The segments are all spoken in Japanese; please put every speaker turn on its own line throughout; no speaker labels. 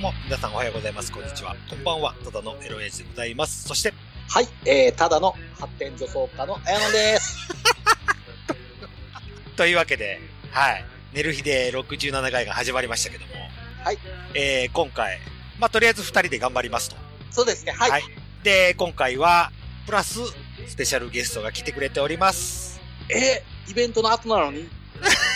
も、皆さんおはようございます。こんにちは。こんばんは。ただのエロエイジでございます。そして、
はい、えー、ただの発展女装家のあやのです。
というわけで、はい。寝る日で67回が始まりましたけども、
はい。
えー、今回、まあ、とりあえず2人で頑張りますと。
そうですね、はい。
はいで、今回は、プラス、スペシャルゲストが来てくれております。
えー、イベントの後なのに？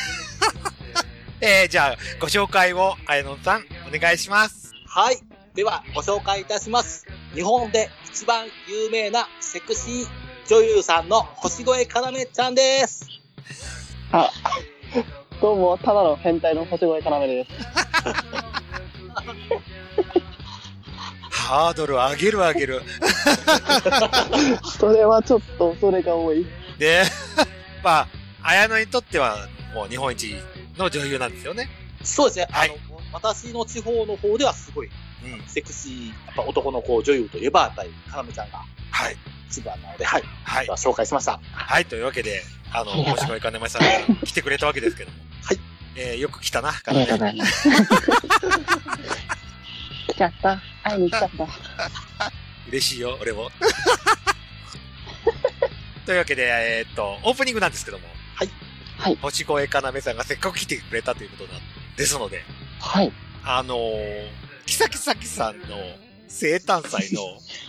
えー、じゃあ、ご紹介を、あやのんさん、お願いします。
はい。では、ご紹介いたします。日本で一番有名なセクシー女優さんの星越かなめちゃんです。
あ、どうも、ただの変態の星越かなめです。
ハードル上げる上げる。
それはちょっと恐れが多い。
で、まあ、綾野にとっては、もう日本一の女優なんですよね。
そうですね、
はい
あの、私の地方の方ではすごい
うん。
セクシー、やっぱ男の子女優といえば、やっぱりかなめちゃんが
はい。
一番なので、はい。
はい
紹介しました。
はい。というわけで、あの、星越金丸さんが来てくれたわけですけども。
はい。
えー、よく来たな、
ありがとうございます。来ちゃった。会いに来ちゃった。
嬉しいよ、俺も。というわけで、えーっと、オープニングなんですけども。
はい。
はい。
星越要さんがせっかく来てくれたということなんですので、
はい。
あのー、キサキサキさんの生誕祭の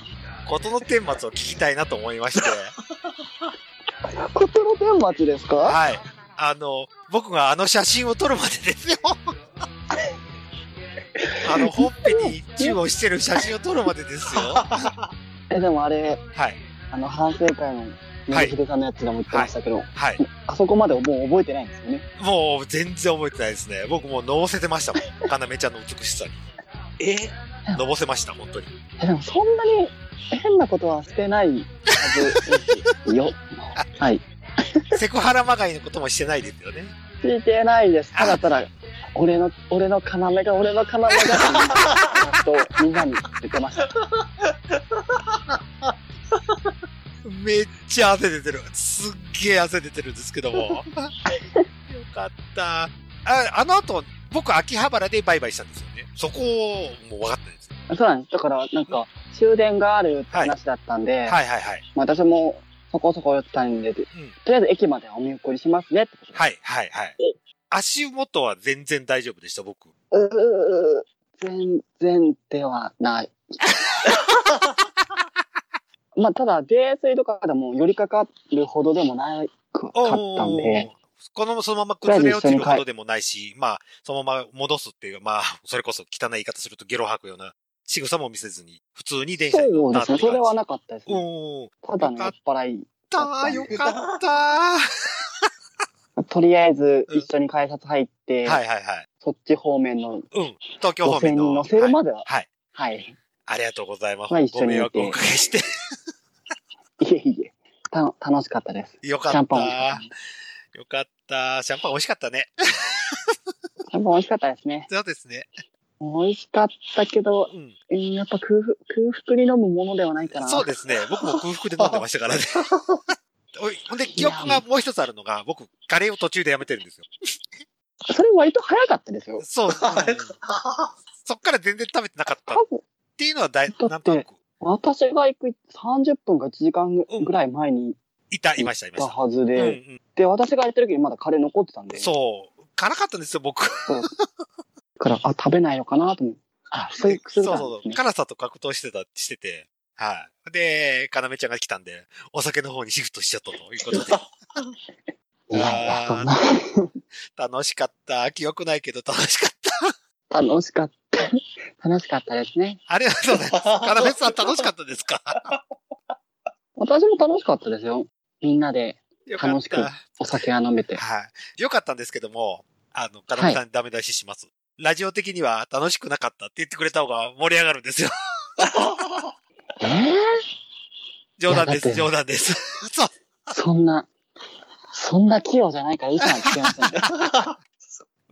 ことの顛末を聞きたいなと思いまして、
ことの天末ですか？
はい。あの、僕があの写真を撮るまでですよ。あの、ほっぺにチューをしてる写真を撮るまでですよ。は
え、でもあれ、
い。
あの、反省会の、
はい
水秀さんのやつでも言ってましたけど、
はい。
あそこまでもう覚えてないんですよね。
もう全然覚えてないですね。僕もうのぼせてましたもん。かなめちゃんの美しさに。
え？ー、
のぼせました、本当に。
え、でもそんなに変なことはしてないはずですよ。はい。
セクハラまがいのこともしてないですよね。
してないです。ただただ、俺の、俺の要が、俺の要が、とみんなに言ってました。
めっちゃ汗出てる。すっげえ汗出てるんですけども。よかった。あ、あの後、僕、秋葉原でバイバイしたんですよね。そこ、もう分かったんです。
そうなんです。だから、なんか、終電があるって話だったんで、
はいはいはい。
まあ私もそこそこ寄ったんで、とりあえず駅までお見送りしますねってことで。
はいはいはい。足元は全然大丈夫でした、僕。
うー全然ではない。まあ、ただ、泥酔とかでも寄りかかるほどでもないかったんで、
この、そのまま崩れ落ちるほどでもないし、まあ、そのまま戻すっていう、まあ、それこそ汚い言い方するとゲロ吐くような仕草も見せずに、普通に電車に乗ったって
そうですね。それはな
か
かったです
う
ね。
ん。
ただの酔っ払い。
たー、よかった
とりあえず一緒に改札入って、
ー。はいはいはい。
そっち方面の
うん。東京方面の。
に乗せるまでは、
はい。はい。
はい。
ありがとうございます。
まあ一緒に
ご迷惑をおかけして。
いえいえ、た楽しかったです。
よかっ
シャンパン。
よかった。シャンパン美味しかったね。
シャンパン美味しかったですね。
そうですね。
美味しかったけど、
うん。
うんやっぱ空腹、空腹に飲むものではないかな。
そうですね。僕も空腹で飲んでましたからね。おいほんで、記憶がもう一つあるのが、僕、カレーを途中でやめてるんですよ。
それ割と早かったですよ。
そう。うんそっから全然食べてなかったっていうのはだい、なんとなく、
私が行く30分か1時間ぐらい前に
いた、いました、いました。
はずで、
うんうん。
で、私がやってる時にまだカレー残ってたんで、
そう。辛かったんですよ、僕。
だから、あ、食べないのかなと思って。あ、そういう薬
そうそうそう。辛さと格闘してた、してて。はい。で、かなめちゃんが来たんで、お酒の方にシフトしちゃったということで。楽しかった。記憶ないけど楽しかった。
楽しかった。楽しかったですね。
ありがとうございます。かなめさん楽しかったですか？
私も楽しかったですよ。みんなで。楽しくお酒が飲めて。
はい。よかったんですけども、あの、かなめさんにダメ出しします。ラジオ的には楽しくなかったって言ってくれた方が盛り上がるんですよ。
ええ
冗談です、冗談です。そう。
そんな、そんな器用じゃないから嘘なんてません。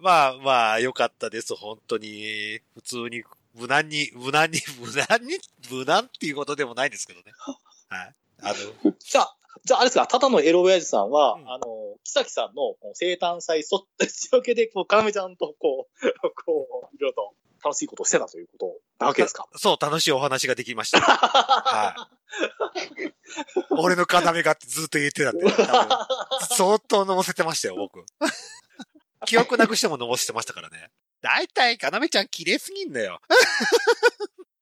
まあまあ、よかったです、本当に。普通に、無難に、無難に、無難に、無難っていうことでもないですけどね。はい。あの、
じゃあ、じゃあ、あれですか、ただのエロ親父さんは、
うん
あの、木崎さんの生誕祭そっ、仕分けで、こう、かなめちゃんと、こう、こう、いろいろと楽しいことをしてたということなわけですか？
そう、楽しいお話ができました。は俺の要がってずっと言ってたんで、相当飲ませてましたよ、僕。記憶なくしても飲ませてましたからね。だいたい、かなめちゃん綺麗すぎんだよ。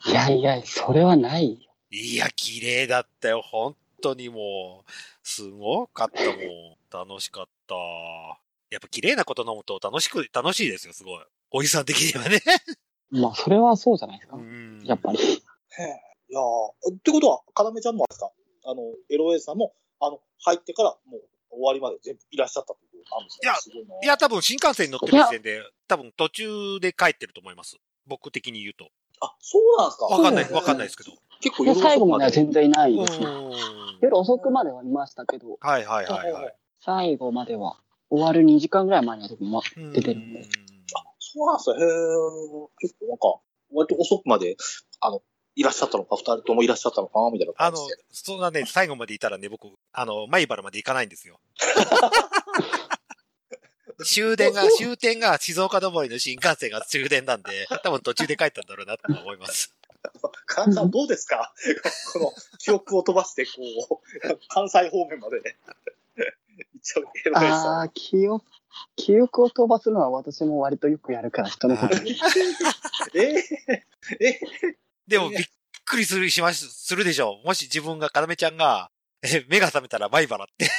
いやいや、それはないよ。
いや、綺麗だったよ。本当にもう、すごかったもん。楽しかった。やっぱ綺麗なこと飲むと楽しく、楽しいですよ、すごい。おじさん的にはね。
まあ、それはそうじゃないですか
う。ん
やっぱり。
へえ。いやーってことは、かなめちゃんもあれですか？あの、エロ親父さんも、あの、入ってから、もう、終わりまで全部いらっしゃったい
や
い
や、多分新幹線に乗ってる時点で、多分途中で帰ってると思います。僕的に言うと。
あ、そうなんですか？
わかんない、わかんないですけど。
結構
で最後までは全然いない
うん
ですね。夜遅くまではいましたけど、
はいはいはいはい。
最後までは終わる2時間ぐらい前には出てるんで。
そうなんですよ。へえ。結構なんか、割と遅くまで、あの、いらっしゃったのか、二人ともいらっしゃったのか、みたいな
あの
感じで。、
そんなね、最後までいたらね、僕、あの、前原まで行かないんですよ。終電が、終点が静岡登りの新幹線が終電なんで、多分途中で帰ったんだろうなと思います。
かなさんどうですか？この、記憶を飛ばして、こう、関西方面まで。
ああ、記憶、記憶を飛ばすのは私も割とよくやるから、人のことに。
ええ
でも、びっくりする、します、するでしょう。もし自分が、かなめちゃんが、え、目が覚めたら前原って。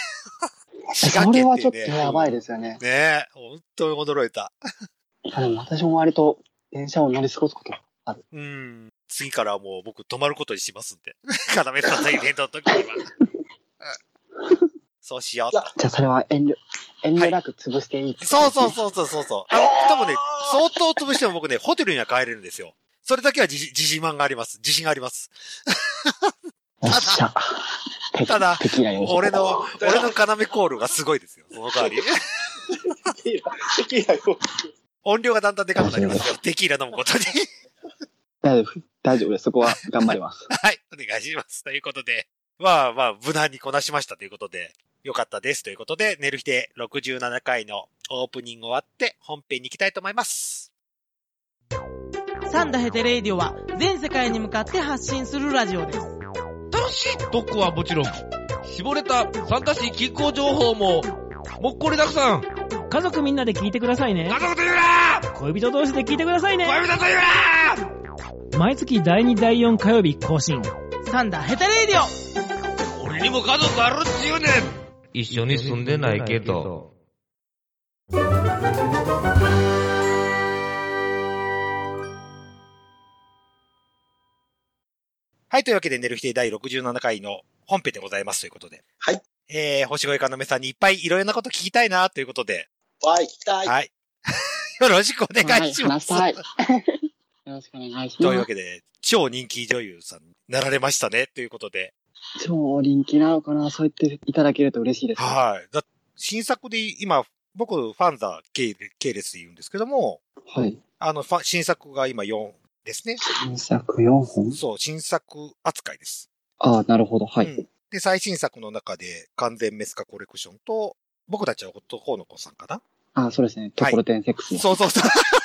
滋賀
それ
県
はちょっと。やばいですよね。
ねえ、本当に驚いた。
あでも私も割と電車を乗り過ごすこと。
うん。次からはもう僕泊まることにしますんで。かなめさんのイベントの時には。うんそうしよう。
じゃあそれは遠慮、遠慮なく潰していい、
そうそうそうそうそうそう。あの、多分ね、相当潰しても僕ね、ホテルには帰れるんですよ。それだけは自自信満があります。自信があります。
う。よっしゃ。て
ただ俺の、俺の要コールがすごいですよ。その代わり。
テキーラ、テキーラよ。
音量がだんだんでかくなりますよ。テキーラ飲むことに。
大丈夫。大丈夫です。そこは頑張ります。
はい、お願いします。ということで、まあまあ、無難にこなしましたということで、よかったですということで、寝る日で67回のオープニング終わって本編に行きたいと思います。
サンダヘテレイディオは全世界に向かって発信するラジオです。
楽しい特攻はもちろん、絞れた参加し気候情報も、もっこりたくさん。
家族みんなで聞いてくださいね
家。族と言うな
恋人同士で聞いてくださいね。
恋人と言うな
毎月第2第4火曜日更新。
サンダヘテレイディオ
俺にも家族あるっちゅうねん一緒に住んでないけど。
はい、というわけで寝る日で第67回の本編でございますということで。
はい。
えー、星越かなめさんにいっぱいいろいろなこと聞きたいなということで。
わい、聞きたい。
はい。よろしくお願いします。
はい。よろしくお願いします。
というわけで、超人気女優さんになられましたね、ということで。
超人気なのかなそう言っていただけると嬉しいです。
はい。だ新作で今、僕、ファンザ系系列で言うんですけども、
はい。
あの、ファ新作が今4ですね。
新作4本？
そう、新作扱いです。
ああ、なるほど。はい。
うんで、最新作の中で、完全メスカコレクションと、僕たちは男の子さんかな？
ああ、そうですね。ところてんセックスの。
そうそうそう。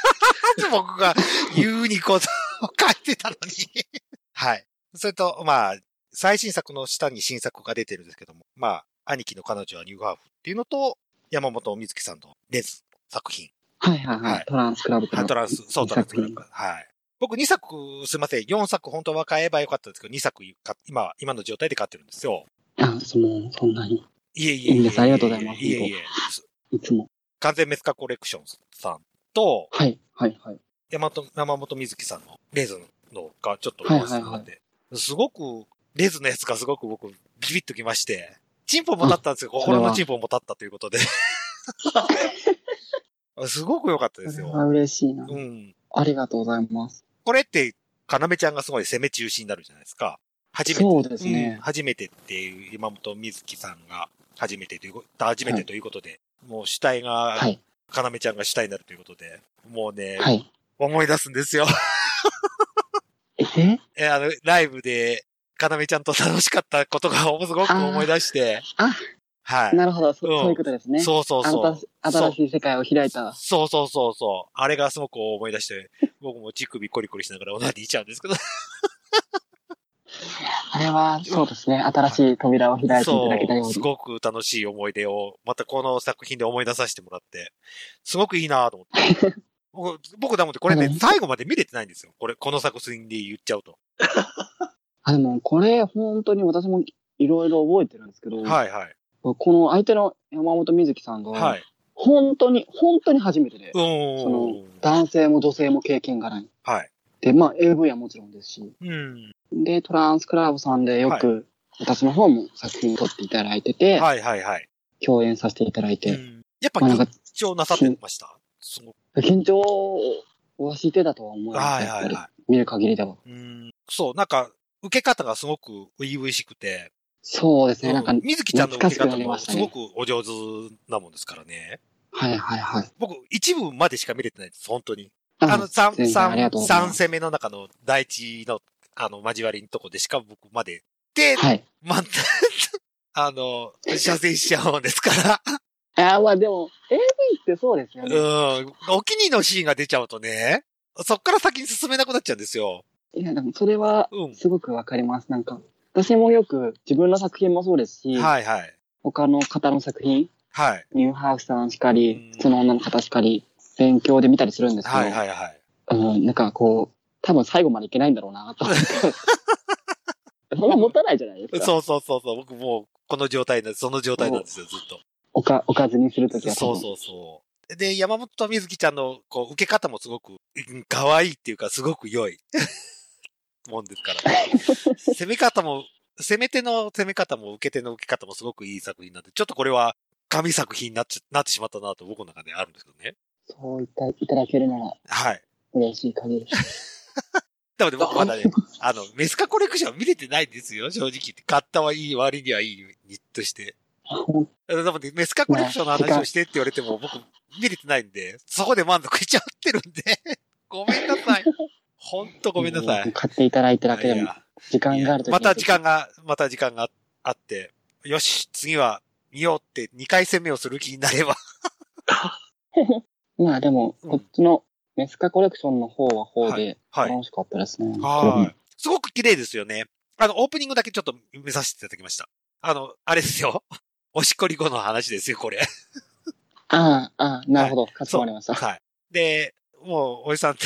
僕が言うにことを書いてたのに。はい。それと、まあ、最新作の下に新作が出てるんですけども、まあ、兄貴の彼女はニューハーフっていうのと、山本美月さんのレズ作品。
はいはいは
はい
い。トランスクラブの
トランス、そう、トランスクラブ
作。
はい。僕2作、すいません、4作本当は買えばよかったんですけど、2作か今、今の状態で買ってるんですよ。
品あ、その、そんなに。
いえいえいえ。
いいんですありがとうございます
いえいえ。
いつも。
完全メスカコレクションさんと、
はい、はい、はい。
山本、山本美月さんのレズのがちょっとお話しになって、すごく、レズのやつがすごく僕、ビビッときまして、チンポも立ったんですよ。
あ
心のチンポも立ったということで。すごく良かったですよ。
あ嬉しいな。
うん。
ありがとうございます。
これって、かなめちゃんがすごい攻め中心になるじゃないですか。初めて。
そうですね
ん初めてっていう、山本美月さんが初めてというこ、初めてということで、もう主体が、
はい、
かなめちゃんが主体になるということで、もうね、
はい。
思い出すんですよ。
え？
え、あの、ライブで、かなめちゃんと楽しかったことがすごく思い出して、
あ、
はい。
なるほど。そ
うん
そういうことですね。
そうそうそう。
新しい世界を開いた。
そうそうそうそう。あれがすごく思い出して、僕も乳首コリコリしながらおなりいちゃうんですけど。
あれは、そうですね。新しい扉を開いていただけたよ
そうう、
に
す。ごく楽しい思い出を、またこの作品で思い出させてもらって、すごくいいなと思って。僕、僕だもんで、これね
う、ん
最後まで見れてないんですよ。これ、この作品で言っちゃうと。
あ、でも、これ、本当に私もいろいろ覚えてるんですけど、
はいはい。
この相手の山本美月さんが、
はい。
本当に、本当に初めてで。その男性も女性も経験がない。
はい。
で、まあ、AV はもちろんですし、
うん。
で、トランスクラブさんでよく、私の方も作品を撮っていただいてて、
はいはいはい。
共演させていただいうて、
ん。やっぱ
まあなんか
緊張なさってました？
緊張はしてたとは思います。
はいはいは
見る限りでは。
い。うん。そう、なんか、受け方がすごく初々しくて、
そうですね、なんか、
うん水木ちゃんの受け方もすごくお上手なもんですからね。
はいはいはい。
僕、一部までしか見れてないです、本当に。
あ
あの、三、三、三攻めの中の第一の、あの、交わりのとこでしか僕まで。で、
はい。
ま、あの、射精しちゃうんですか
あまあでも、AV ってそうですよ
ら。
ね。
うん。お気に入りのシーンが出ちゃうとね、そっから先に進めなくなっちゃうんですよ。
いや、でもそれは
うん、
すごくわかります。なんか、私もよく自分の作品もそうですし、
はいはい。
他の方の作品、
はい。
ニューハーフさんしか
うん
り、普通の女の方しかり、勉強で見たりするんですけど、
はいはいはい。
うん、なんかこう、多分最後までいけないんだろうな、と思って。そんな持たないじゃないですか。
そうそうそうそう。僕もう、この状態な、その状態なんですよ、ずっと。
おか、おかずにするときは。
そうそうそう。で、山本美月ちゃんの、こう、受け方もすごく、うん可愛いっていうか、すごく良い。もんですから、ね。攻め方も、攻め手の攻め方も受け手の受け方もすごくいい作品なんで、ちょっとこれは、神作品になっちゃ、なってしまったなと僕の中であるんですけどね。
そう言っていただけるなら
はい。
嬉しい限り です。
なので僕まだね、あの、メスカコレクション見れてないんですよ、正直言って。買ったはいい、割にはいいにとして。
ほん
なので、メスカコレクションの話をしてって言われても、僕、見れてないんで、そこで満足しちゃってるんで、ごめんなさい。ほんとごめんなさい。
買っていただいただけでも、時間があるとき
また時間が、また時間があって、よし、次は見ようって2回戦目をする気になれば。
まあでも、
うん
こっちのメスカコレクションの方は方
はい
で
はい
楽しかったですね。
はい。すごく綺麗ですよね。あの、オープニングだけちょっと見させていただきました。あの、あれですよ。おしっこり後の話ですよ、これ。
ああ、ああ、なるほど。かしこまりました。
はい。で、もう、おじさんって、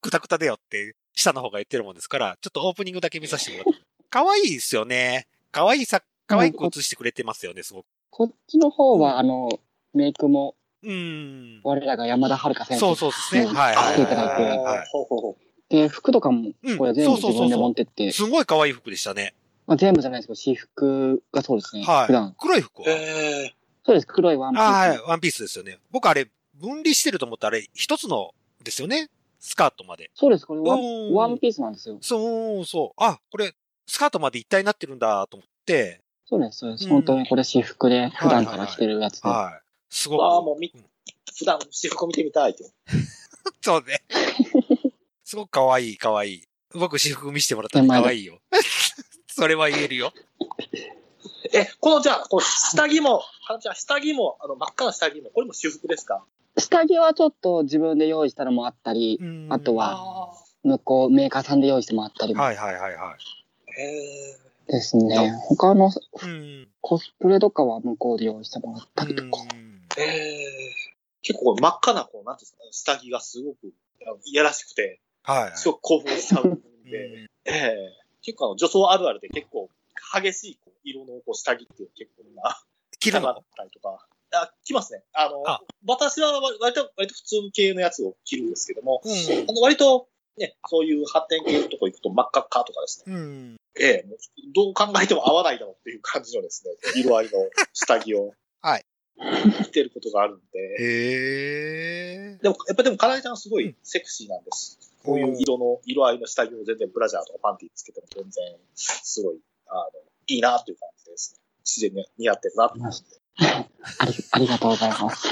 くたくただよって、下の方が言ってるもんですから、ちょっとオープニングだけ見させてもらって。可愛いですよね。可愛いさ、可愛く映してくれてますよね、すごく。
こっちの方は、あの、メイクも、
うーん。
我らが山田遥先生。
そうそうですね。
うん
はいはい
来ていただいて
はいはい。
ほうほうほう
で、服とかも
うん、
これ全部
そうそうそうそう
自分で持ってって、
すごい可愛い服でしたね。
まあ、全部じゃないですけど、私服がそうですね。
はい
普段。
黒い服は？
ええ
そうです。黒いワンピース。
はい。ワンピースですよね。僕あれ、分離してると思ったらあれ、一つのですよね。スカートまで。
そうです。これワンワンピースなんですよ。
そうそう。あ、これ、スカートまで一体になってるんだと思って、
そうです。そうです。
うん
本当にこれ私服で、普段から着てるやつで。
はい。すごく。
ああ、もうみ
ん、
普段私服見てみたいって。
そうね。すごく可愛い、可愛い。僕、私服見せてもらったら可愛いよ。それは言えるよ。
え、このじゃあ、この下着も、あじゃあ下着も、あの、真っ赤な下着も、これも私服ですか？
下着はちょっと自分で用意したのもあったり、あとは
あ
向こう、メーカーさんで用意してもらったりも
はいはいはいはい。
あ。へえ。
ですね。他の
うん。
コスプレとかは向こうで用意してもらったりとか。
へえ。結構真っ赤な、こう、なんていうんですかね、下着がすごく、いやらしくて、
はい。
すごく興奮しちゃうん
う
で、
ん
ええ結構あの、女装あるあるで結構、激しいこう色のこう下着っていう結構な、
着るの？
ったりとか。あ、着ますね。あの、
あ
私は割割と、割と普通系のやつを着るんですけども、
うん
あの割と、ね、そういう発展系のとこ行くと真っ赤っかとかですね。
うん。
ええどう考えても合わないだろうっていう感じのですね、色合いの下着を。
はい。
着てることがあるんで。
へえ。
でも、やっぱでも、かなえちゃんはすごいセクシーなんです。こういう色の、色合いの下着を全然ブラジャーとかパンティつけても全然、すごい、あの、いいなっていう感じですね。自然に似合ってるなって感じで。
ありありがとうございます。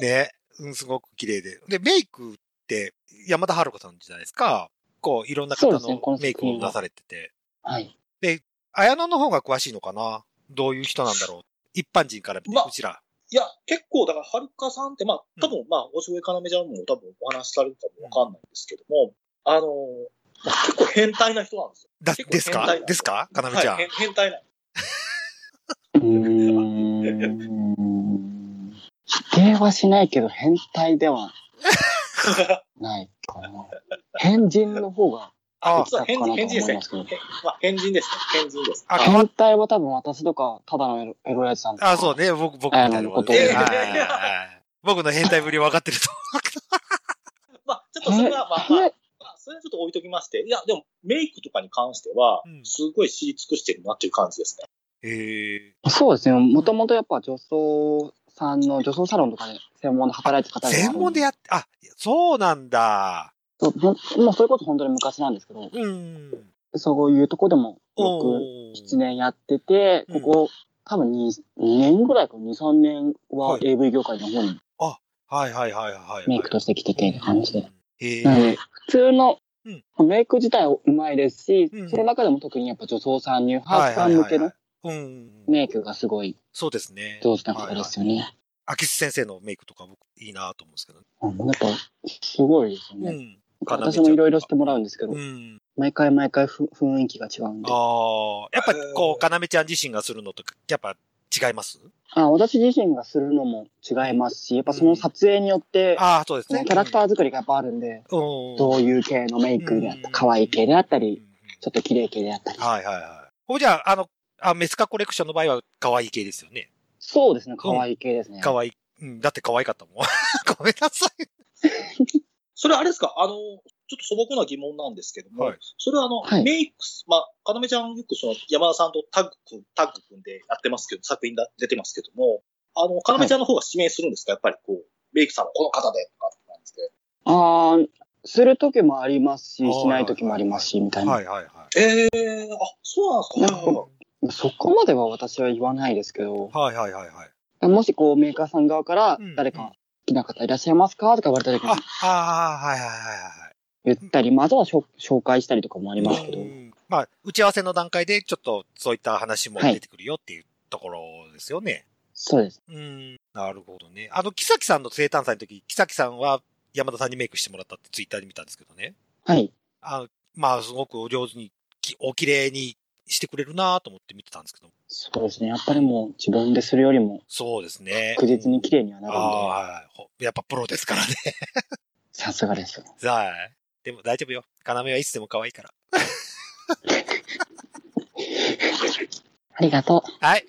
ね。うん、すごく綺麗で。で、メイクって山田春子さんじゃないですか？こう、いろんな方のメイクを出されてて。
はい。
綾野の方が詳しいのかな？どういう人なんだろう？一般人から見て、
まあ
うちら。
いや、結構、だから、はるかさんって、まあ、多分、まあ、おしぼえかなめちゃんも多分お話しされるかもわかんないんですけども、あの、まあ、結構変態な人なんですよ。
だ、ですか？ですか？かなめちゃん。
はい、変変態な。
うーん。否定はしないけど、変態では ないかな。変人の方が、
あ
実は変人、変人ですね。
かなと思います
へまあ、変人ですね。変人です。
あ、変
態は多分私とか、ただのエロエロやつさんとか。
あ、そうね。僕、僕みたいな
こと
僕の変態ぶり分かってると。
まあ、ちょっとそれは、まあ、まあ、
へ
まあそれはちょっと置いときまして、いや、でも、メイクとかに関しては
うん、
すごい知り尽くしてるなっていう感じですね。
へえ。
そうですね。もともとやっぱ女装さんの、女装サロンとかで専門で働いてる方が
専門でやって、あ、そうなんだ。
そうもうそれこそ本当に昔なんですけど、
うん。
そういうとこでも
お
6、
ー
7年やってて、
うん
ここ、多分 2, 2年ぐらいか、2、3年は
はい
AV 業界の方に
はいはいはいはい。
メイクとして来ててって感じで。
へ
なので
え。、
普通の
うん
メイク自体うまいですし、
うん
その中でも特にやっぱ女装さん、ニューハーフさん向けの
うん。
メイクがすごい
そうですね。
上手な方ですよね。
秋津先生のメイクとか僕いいなと思うんですけど。
うんやっぱ、すごいですよね。
うん。
私もいろいろしてもらうんですけど
う、ん。
毎回毎回ふ雰囲気が違うんで。
ああ、やっぱこう、かなめちゃん自身がするのと、やっぱ違います？
あ私自身がするのも違いますし、やっぱその撮影によって、
ああ、そうですね。
キャラクター作りがやっぱあるんで、
うん。
どういう系のメイクであった
うん
可愛い系であった
うん
り、ちょっと綺麗系であったり。
はいはいはい。ほいじゃあ、あの、あ、メスカコレクションの場合は可愛い系ですよね。
そうですね、可愛い系ですね。
可愛い。うん、だって可愛かったもん。ごめんなさい。
それあれですか？あの、ちょっと素朴な疑問なんですけども、
はい
それはあの、
はい
メイクス、まあ、かなめちゃんよくその山田さんとタッグタッグ組んでやってますけど、作品だ出てますけども、あの、かなめちゃんの方が指名するんですか、やっぱりこう、メイクさんはこの方でとかって感じで。
あーする時もありますし、
はい
しない時もありますし、みたいな。
はいはいはい。
ええあ、そうなんですか。
なんそこまでは私は言わないですけど、
はいはいはいはい。
もしこうメーカーさん側から
うん
誰か好きな方いらっしゃいますかとか言われた時に
あ、ああ、はいはいはいはい。
言ったり、まずはしょ紹介したりとかもありますけど
う、んまあ、打ち合わせの段階でちょっとそういった話も出てくるよっていうところですよね。
そうです。
うん。なるほどね。あの、木崎さんの生誕祭の時、木崎さんは山田さんにメイクしてもらったってツイッターで見たんですけどね。
はい。
あの、まあ、すごくお上手に、きお綺麗にしてくれるなと思って見てたんですけど。
そうですね。やっぱりもう自分でするよりも
そうですね。
確実に綺麗にはな
あ
るんで、
あはいほやっぱプロですからね。
さすがです。
はい。でも大丈夫よ。要はいつでも可愛いから。
ありがとう。
はい。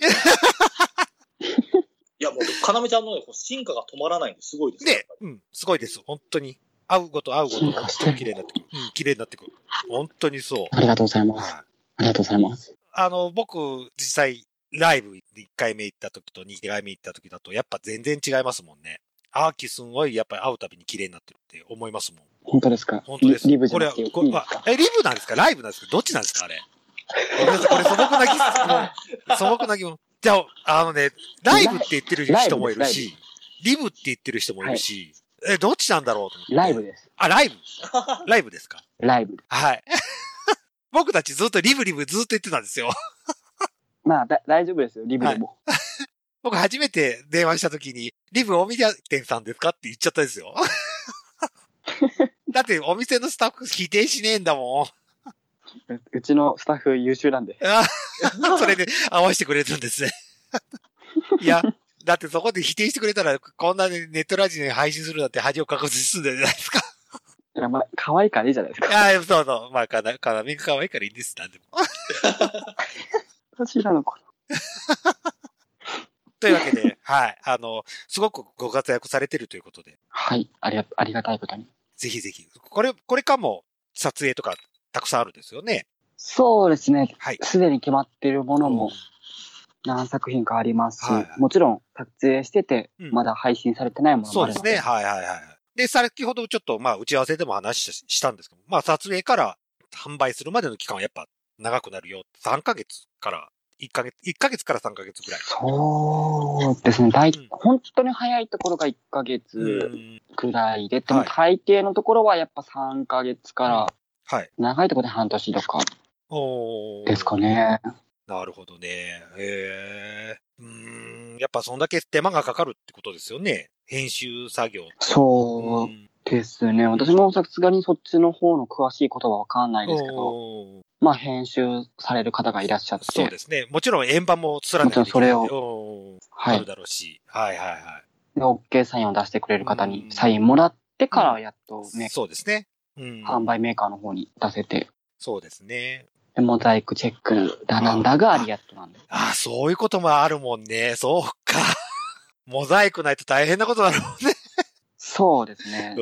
いや、もう、かなめちゃんの進化が止まらないんですごいですね。
で、うん、すごいです。本当に。会うごと会うごと、綺麗になってくる。うん、綺麗になってくる。本当にそう。
ありがとうございます。
はい。
ありがとうございます。
あの、僕、実際、ライブ1回目行った時と2回目行った時だと、やっぱ全然違いますもんね。アーキすんごい、やっぱり会うたびに綺麗になってるって思いますもん。
本当ですか？
本当です。
リリブじゃ
これは
なくて
これ
ですか？
え、リブなんですか？ライブなんですか？どっちなんですか？あれ。ごめんなさい、これ素朴な疑問。素朴な疑問。じゃあ、あのね、ライブって言ってる人もいるし、リブって言ってる人もいるし、え、どっちなんだろうと思って。
ライブです。
あ、ライブライブですか？
ライブ。
はい。僕たちずっとリブリブずっと言ってたんですよ。
まあ、だ大丈夫ですよ、リブでも。
僕初めて電話した時に、リブお店店さんですかって言っちゃったんですよ。だってお店のスタッフ否定しねえんだもん。
ううちのスタッフ優秀なんで。
あそれで合わせてくれたんですね。いや、だってそこで否定してくれたら、こんなねネットラジオに配信するなんて恥をかかずに済んでるじゃないですか。
いや、まあ、可愛いからいいじゃないですか。
いや、そうそう。まあ、かな、かなみが可愛いからいいんです。なんでも。
私なのか
というわけで、はい。あの、すごくご活躍されてるということで、
はい。ありが、ありがたいことに。
ぜひぜひ。これ、これかも撮影とかたくさんあるんですよね。
そうですね。
はい。
すでに決まっているものも何作品かありますし、
はい
もちろん撮影してて、
うん
まだ配信されてないものもあるの
そうですね。はいはいはい。で、先ほどちょっと、まあ、打ち合わせでも話ししたんですけど、まあ、撮影から販売するまでの期間はやっぱ長くなるよ。3ヶ月から、1ヶ月、1ヶ月から3ヶ月ぐらい。
そうですね。大、
うん
本当に早いところが1ヶ月
うん
くらいで、でも
はい
大抵のところはやっぱ3ヶ月から、
はい。
長いところで半年とか
おー
ですか。ね。
なるほどね。へえ。うーん。やっぱそんだけ手間がかかるってことですよね。編集作業。
そう
うん
ですね。私もさすがにそっちの方の詳しいことはわかんないですけど、まあ編集される方がいらっしゃって、
そうですね。もちろん円盤もつらないといけないんでおー
はい
ある。だろうし。はいはいはい。
で、OK サインを出してくれる方
うん
にサインもらってからやっとメー
そうですね。うん。
販売メーカーの方に出せて、
そうですね。
でモザイクチェックだなんだがありやっとなんで。
ああ、そういうこともあるもんね。そうか。モザイクないと大変なことだろうね。
そうですね。
う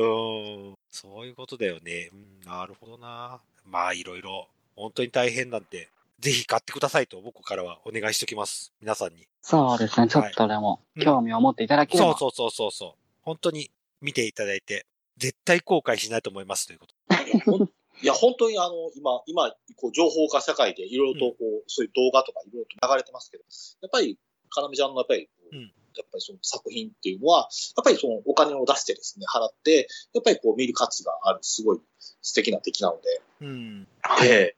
ん。そういうことだよね。うん、なるほどな。まあ、いろいろ、本当に大変なんで、ぜひ買ってくださいと僕からはお願いしておきます。皆さんに。
そうですね。ちょっとでも
うん
興味を持っていただければ。
そうそうそうそうそう。本当に見ていただいて、絶対後悔しないと思いますということ。
いや、本当にあの、今、今、こう、情報化社会でいろいろと、こう、そういう動画とかいろいろと流れてますけど、やっぱり、かなめちゃんのやっぱり、う
ん
やっぱりその作品っていうのは、やっぱりそのお金を出してですね、払って、やっぱりこう見る価値がある、すごい素敵な出来なので、
うん。
ええ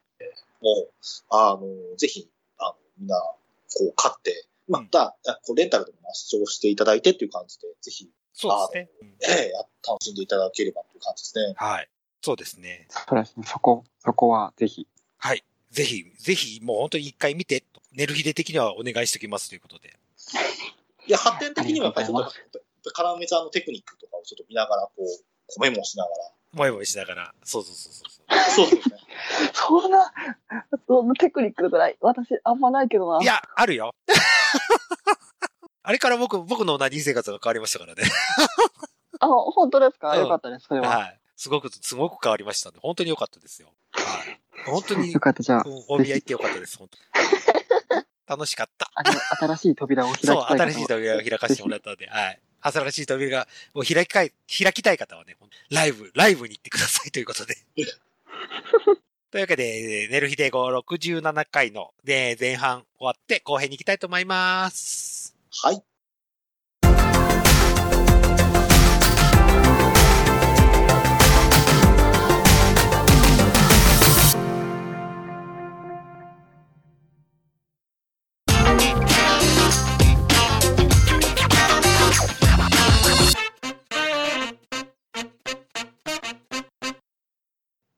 もう、あの、ぜひ、あの、みんな、こう、買って、ま
うん
た、こうレンタルでも視聴していただいてっていう感じで、ぜひ、
そうですね。うん
ええや楽しんでいただければという感じですね。
はい。そうですね。
そうですね。そこ、そこはぜひ。
はい。ぜひ、ぜひ、もう本当に一回見て、寝る日で的にはお願いしておきますということで。
いや、発展的にはやっぱりちょっと
ありがとうござい、
カラメちゃんのテクニックとかをちょっと見ながら、こう、コメモしなが
もやもやしながら。そうそうそうそう。
ら。そうですね。
そんな、そんなテクニックぐらい、私あんまないけどな。
いや、あるよ。あれから僕、僕の何生活が変わりましたからね。
あ、本当ですか、
うん
よかったです、それは。
はい。すごく、すごく変わりましたんで、本当に良かったですよ。はい。本当に
よ、かった、じゃあ、
うんお見合いって良かったです、本当に。楽しかった。
新しい扉を開きたい
そう、新しい扉を開かせてもらったんで、はい。新しい扉を開きたい、開きたい方はね、ライブ、ライブに行ってくださいということで。というわけで、寝る日で5、67回の、で、前半終わって後編に行きたいと思います。
はい。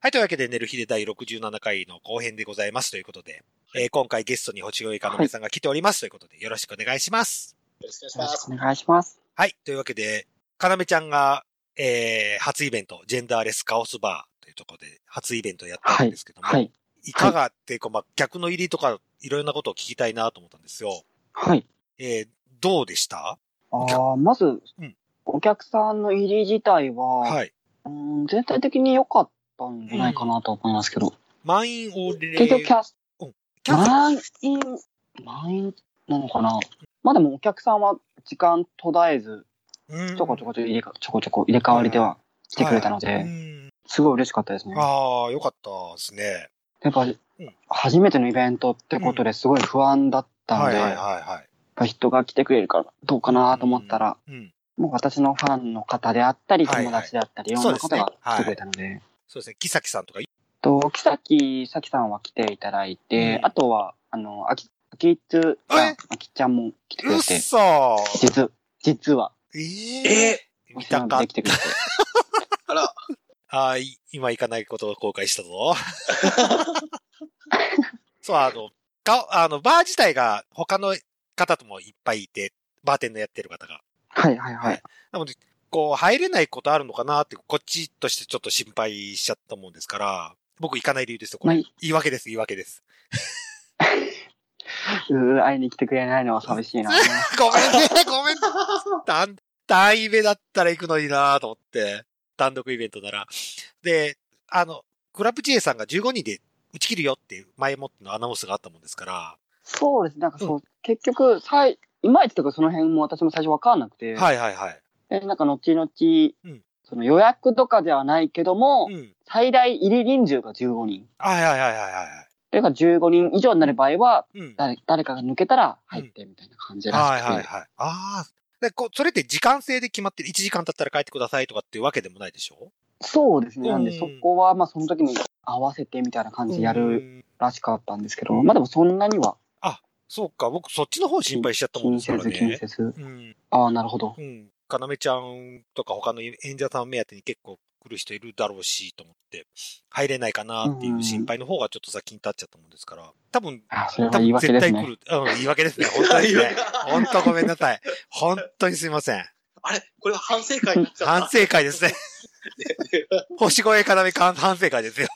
はい、というわけで、寝る日で第67回の後編でございますということで、えー今回ゲストに星越かのめさんが来ておりますということで、よろしくお願いします。
よろしくお
よ
願いします。
ろしくお願いします。
はい。というわけで、かなめちゃんが、えー、初イベント、ジェンダーレスカオスバーというところで、初イベントをやったんですけども、
はい。
いかがっていうか、まあ、逆の入りとか、いろんなことを聞きたいなと思ったんですよ。
はい。
えー、どうでした？
ああ、まず、
うん
お客さんの入り自体は、
はい。
うん全体的に良かったんじゃないかなと思いますけど、
満員御礼。
結局キャス
キャンセル
満員、満員なのかな？まあでもお客さんは時間途絶えず、
うん。
ちょこちょこちょ入れかちょこちょこ入れ替わりでは来てくれたの
はい
で、
うん。
すごい嬉しかったですね。
ああ、よかったですね。
やっぱ初めてのイベントってことですごい不安だったので、
はいはい
やっ。ぱ人が来てくれるからどうかなと思ったら、
うん。
もう私のファンの方であったり、友達であったり、いろんな方が来てくれたので、
そうですね。木崎さんとか、
と、木崎、さきさんは来ていただいて、
うん。
あとは、あの、あき、あきつちゃ
え？
ん、あきちゃんも来てく
うっそー
実、実は、
え
え？
え見たか。
できてくれて、
あら、
あーい。今行かないことを後悔したぞ。そう、あの、か、あの、バー自体が他の方ともいっぱいいて、バーテンのやってる方が。
はいはい。はい。
なので、こう、入れないことあるのかなって、こっちとしてちょっと心配しちゃったもんですから、僕行かない理由ですよ、これ。
まあ
言い訳です、言い訳です。
うー、会いに来てくれないのは寂しいな。
ごめんね、ごめん。単、単イベだったら行くのになと思って。単独イベントなら。で、あの、クラブ J さんが15人で打ち切るよっていう前もってのアナウンスがあったもんですから。
そうです。なんかそう、結局、さい、いまいちとかその辺も私も最初わかんなくて、
はいはいはい。
でなんか後々、
うん
その予約とかではないけども、
うん。
最大入り人数が15人。
はいはいはいはいはい。
それが15人以上になる場合は、
うん。
誰誰かが抜けたら入ってみたいな感じらしくて。
はいはいはい。ああ。で、こう、それって時間制で決まってる。1時間経ったら帰ってくださいとかっていうわけでもないでしょ？
そうですね。なんで、
うん
そこは、まあ、その時に合わせてみたいな感じでや
う
る
ん
らしかったんですけど、まあでもそんなには
そうか、僕そっちの方心配しちゃったもん
気
ですからね。
にせず気にせず。
うん。
ああ、なるほど。
うん。かなめちゃんとか他の演者さん目当てに結構来る人いるだろうし、と思って、入れないかなっていう心配の方がちょっと先に立っちゃったもんですから、多分、
あそれは
多分
言い訳ですね。
絶対来る。うん、言い訳ですね。本当にね。本当ごめんなさい。本当にすいません。
あれ？これは反省会になっちゃった。
反省会ですね。星越かなめか反省会ですよ。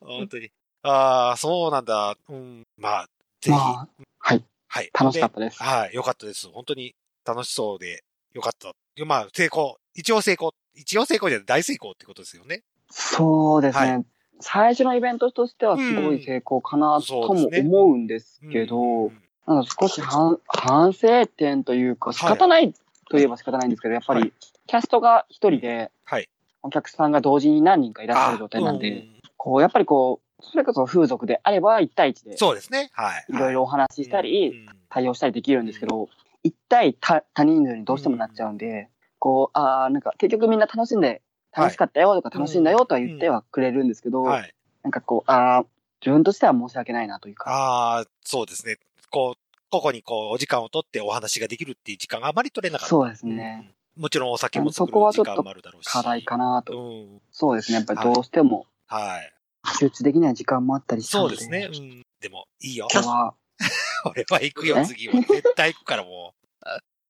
本当に。ああ、そうなんだ。うん。まあ、ぜひ。
まあ、はい。
はい。
楽しかったです
ではい。よかったです。本当に楽しそうでよかった。まあ、成功。一応成功。一応成功じゃない大成功ってことですよね。
そうですね。
は
最初のイベントとしてはすごい成功かなとも思うんですけど、
うん
なんか少し反反省点というか仕方ないといえば仕方ないんですけど、やっぱ
は
りキャストが一人で
はい。
お客さんが同時に何人かいらっしゃる状態なんで、こう、やっぱりこう、それこそ風俗であれば1対1で
そうですね。はい。
いろいろお話しした
う
り、
ん
対応したりできるんですけど、1対多多人数にどうしてもなっちゃうんで、こう、ああ、なんか結局みんな楽しんで、楽しかったよとか楽しんだよとは言ってはくれるんですけど、
はい。
なんかこう、ああ、自分としては申し訳ないなというか、
ああ、そうですね。こう、ここにこう、お時間を取ってお話ができるっていう時間があまり取れなかった。
そうですね。
うんもちろんお酒も作
そ
る時
こはちょっと
間もあるだろうし。
課題かなと。
うん。
そうですね。やっぱりどうしても
はい。
集中できない時間もあったりしたので。
そうですね。うん。でも、いいよ。
これは、
俺は行くよ、
え？
次は。絶対行くからもう。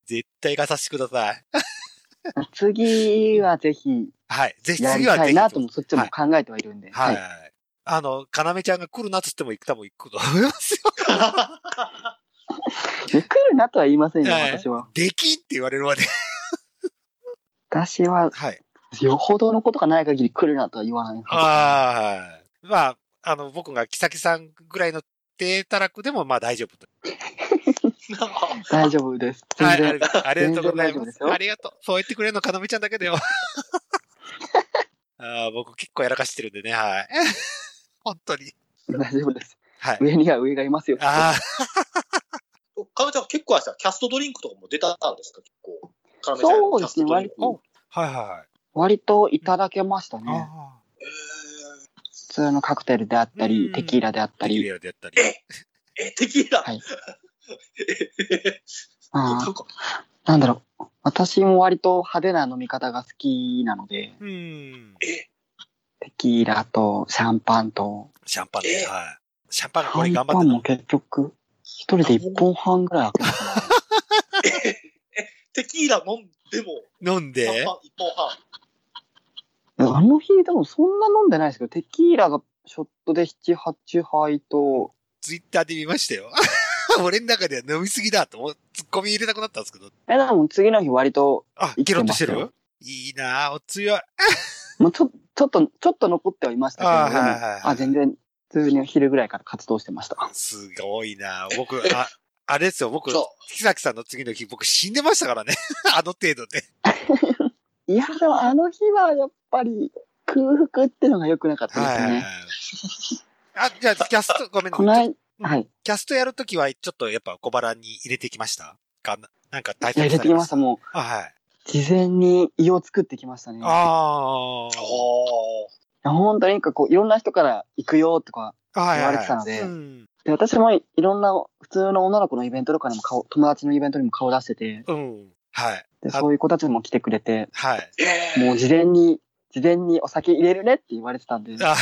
絶対行かさせてください。
次はぜひ
はい。ぜひ、次はぜひ。
なともそっちも考えてはいるんで。
はい。
はい。
あの、かなめちゃんが来るなっつっても行くたも行くと思いますよ。
で 来るなとは言いませんよ、
はい
私は。
できんって言われるまで。
私は、
はい。
よほどのことがない限り来るなとは言わないは
はい。まあ、あの、僕が木崎さんぐらいの低たらくでもまあ大丈夫と。
ず。大丈夫です。
はい。ありがとうありがとうございます。
全然大丈夫ですよ
ありがとう。そう言ってくれるのかなめちゃんだけだよ。あー僕結構やらかしてるんでね、はい。本当に。
大丈夫です。
はい。
上には上がいますよ。
あ
かなちゃん結構あれさ、キャストドリンクとかも出たんですか？結構。かなめちゃん
そうですね、割
キャストドリンク
と、
あ、はいはい。
割といただけましたね。
あ
通のカクテルであった
う
り、
ん
テキーラであっ
あ。テキ
たり。
ーラでやったり。
ーえ、テキーラ？
はい
え
あー
なん
だろう。私も割と派手な飲み方が好きなので、
うん。
え、
テキーラとシャンパンと、
シャンパンね。
え
はい。シャンパン
シ
これ
ャン
頑張って
パンも結局、一人で一本半ぐらい開けたかな。
テキーラ飲んでも、
飲んで。
一本半。
あの日、でもそんな飲んでないですけど、テキーラがショットで7、8杯と、
ツイッターで見ましたよ。俺の中では飲みすぎだと思う、ツッコミ入れたくなったんですけど。
え、でも次の日割と、
あ、
生き
ゲロッとしてるいいなぁ、お強い。
もうちょちょっと、ちょっと残ってはいましたけど、
あー
でも
はいはいはい
あ、全然、普通に昼ぐらいから活動してました。
すごいなぁ。僕、あ、あれですよ、僕
そ、
木崎さんの次の日、僕死んでましたからね。あの程度で。
いや、でもあの日はやっぱり空腹ってのが良くなかったです
はいはいはい
ね。。
あ、じゃあ、キャスト、ごめん
この間、
うん
はい。
キャストやるときは、ちょっとやっぱ小腹に入れてきました？かななんか対
いや、入れてきました。もう、
あ、はい。
事前に胃を作ってきましたね。い
ああ。
本当になんかこう、いろんな人から行くよとか、
はいはいはい
言われてたので
うん。
で、私もいろんな普通の女の子のイベントとかにも顔、友達のイベントにも顔出してて、
うん。はい。
で、
あ
そういう子たちも来てくれて、
はい。
もう事前に、事前にお酒入れるねって言われてたんで、
あ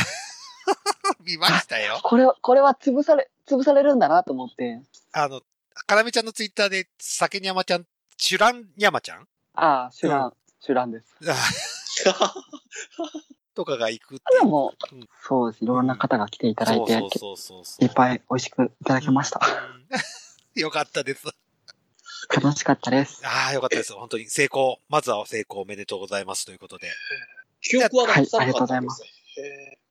見ましたよ。
これは、これは潰され、潰されるんだなと思って、
あの、かなめちゃんのツイッターで、酒にゃまちゃん、チュランにゃまちゃん
ああ、シュラン、
う
シュランです。
あ とかが行く。
でも
うん、
そうです。いろんな方が来ていただいて、
そうそうそうそう。
いっぱい美味しくいただけました。
うん。よかったです。
楽しかったです。
ああ、よかったです。本当に成功。まずは成功おめでとうございますということで。
記憶は
はいあり
なかったんで
がとうございます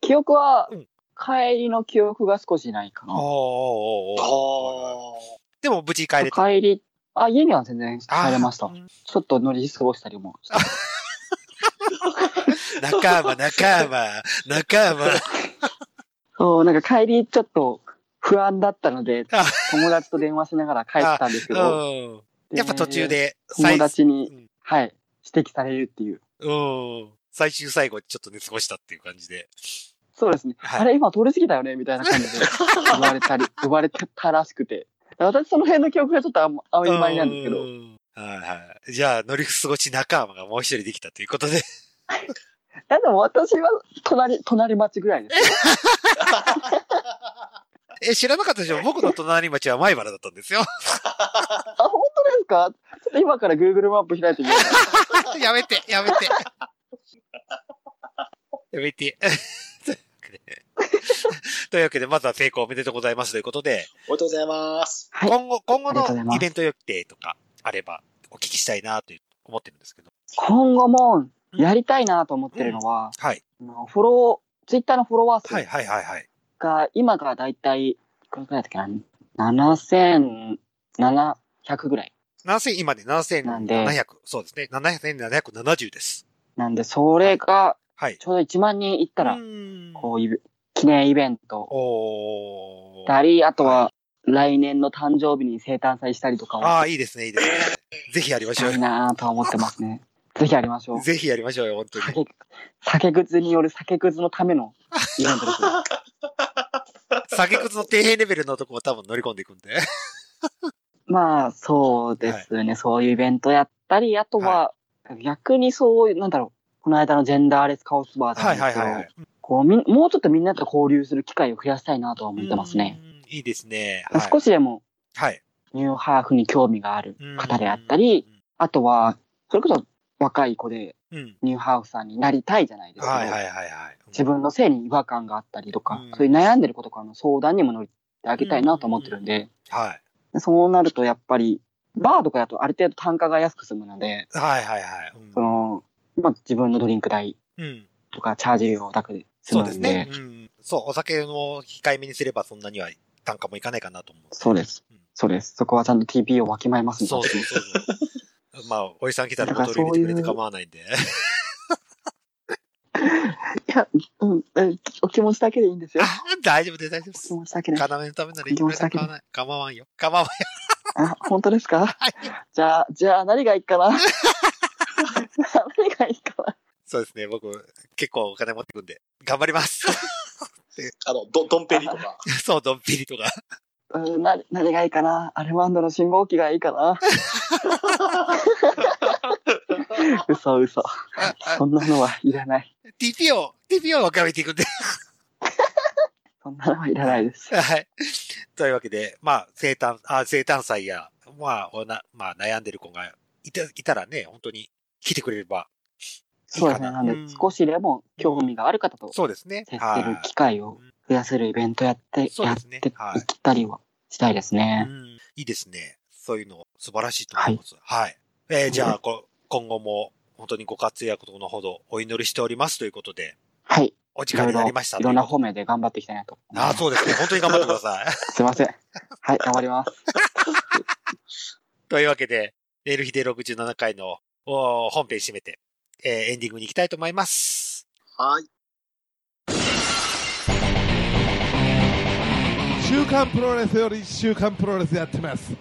記憶は
うん、
帰りの記憶が少しないかな。
おーおーおー
ー
おー
あ
でも無事帰れた。
帰り、あ、家には全然帰れましたちょっと乗り過ごしたりもした。
仲間、仲間、仲間。
そう、なんか帰りちょっと不安だったので
あ、
友達と電話しながら帰ったんですけど、
うん。やっぱ途中
で
で、
友達
う
に、
ん
はい、指摘されるっていう。
うん。最終最後ちょっと寝過ごしたっていう感じで。
そうですね。
はい
あれ、今通り過ぎたよねみたいな感じで、言われたり、言われてたらしくて。私、その辺の記憶がちょっとあんま曖昧なんですけど
う、んはいはい。じゃあ、乗り過ごし仲間がもう一人できたということで。
いや、でも私は隣、隣町ぐらいです。
え、知らなかったでしょ？僕の隣町は前原だったんですよ。
あ、本当ですか？ちょっと今から Google マップ開いてみよう。
やめて、やめて。やめて。というわけで というわけで、まずは成功おめでとうございますということで、
おめでとうございます。
はい。
今後、今後のイベント予定とかあればお聞きしたいなという思ってるんですけど。
今後もやりたいなと思ってるのは、
はい。
あのフォロー、ツイッターのフォロワー数
はいはいはいはい。
が、今がだいたい、いくらくらいだっけな、7700ぐらい。
7000、今ね、
なんで
7700。そうですね。7770です。
なんで、それが、
はい。
ちょうど1万人いったらこういう、記念イベントたり、あとは、来年の誕生日に生誕祭したりとかを
ああ、いいですね、いいですね。ぜひやりましょう
したい。なとは思ってますね。ぜひやりましょう。
ぜひやりましょうよ、本当に。
酒、酒くずによる酒くずのための イベントですね。
酒靴の底辺レベルのとこも多分乗り込んでいくんで。
まあ、そうですね。そういうイベントやったり、あとは、逆にそういう、なんだろう。この間のジェンダーレスカオスバーじゃな
はいい
ですけど、
はいはいはい。
こうもうちょっとみんなと交流する機会を増やしたいなとは思ってますね。
うん。いいですね。
まあ少
し。
しでも
はい。
ニューハーフに興味がある
うん
方であったり、、あとは、それこそ若い子で
うん。
ニューハーフさんになりたいじゃないですか。
はいはいはいはい。
自分の性に違和感があったりとか、
うん
そういう悩んでる子とかの相談にも乗ってあげたいなと思ってるんで、
はい。
でそうなるとやっぱり、バーとかだとある程度単価が安く済むので、
はいはいはい。
まあ、自分のドリンク代
うん。
とかチャージ料だけで済
そう
むんで、
ですね。うん。そう、お酒を控えめにすればそんなには単価もいかないかなと思う。
そうです
うん。
そうです。そこはちゃんと TP をわきまえますんで
そうそうそうそう。まあ、おじさん来たらボトル入れてくれて構わないんで。
いや、うん、えお気持ちだけでいいんですよ。
大丈夫です、大丈夫
お気
です。
持ちだけで。
要のためならいくらでも構わない。構わんよ。構わんよ。
あ、本当ですか
はい。
じゃあ、じゃあ何がいいかな何がいいかな
そうですね、僕、結構お金持ってくんで、頑張ります。
あの、ど、ドンペリとか。
そう、ドンピリとか。
うん、な、何がいいかなアルマンドの信号機がいいかな 嘘嘘。そんなのはいらない。
TP を、TP を分かめていくんで。
そんなのはいらないです。
はい。というわけで、まあ、生誕、あ生誕祭や、まあ、おな、まあ、悩んでる子がいた、いたらね、本当に来てくれれば
そうですね。なんで、少しでも興味がある方と
そうですね。
接する機会を
はい
増やせるイベントやって、やっ
そうですね
てい
はい
ったりはしたいです
う
ね。
んいいですね。そういうの素晴らしいと思います。はい。えーじゃあ、こ今後も本当にご活躍のほどお祈りしておりますということで、
はい。
お時間になりました
いろんな方面で頑張っていきたいなと。
ああ、そうですね。本当に頑張ってください。
すいません。はい、頑張ります。
というわけで、ネルヒデ67回のお本編締めて、えーエンディングに行きたいと思います。
はい。
週刊プロレスより週刊プロレスやってます。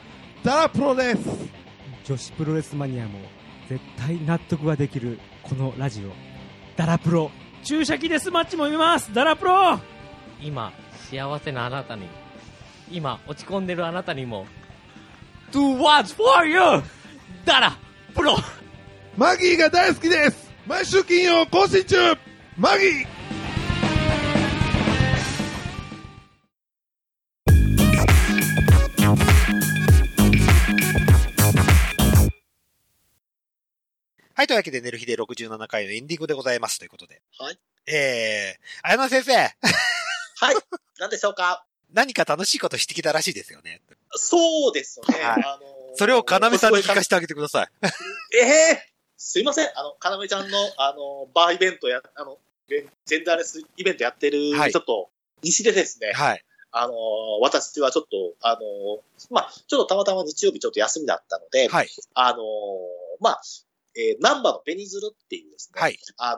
ダラプロです。
女子プロレスマニアも絶対納得ができるこのラジオダラプロ注射器デスマッチも見ますダラプロ
今、幸せなあなたに、今、落ち込んでるあなたにも、Do what's for you! だら、プロ
マギーが大好きです。毎週金曜更新中マギー
はい、というわけで、ネルヒデ67回のエンディングでございますということで。
はい。
えー、綾野先生、
はい。何でしょうか？
何か楽しいことしてきたらしいですよね。
そうですね。
はい
あのー
それをかなめさんに聞かせてあげてください。
ええすいません。あの、かなめちゃんの、あの、バーイベントや、あの、ジェンダーレスイベントやってる、
はい
ちょっと、西でですね、
はい。
あの、私はちょっと、あの、まあ、ちょっとたまたま日曜日ちょっと休みだったので、
はい。
あの、まあ、えー、ナンバのベニズルっていうですね、
はい。
あの、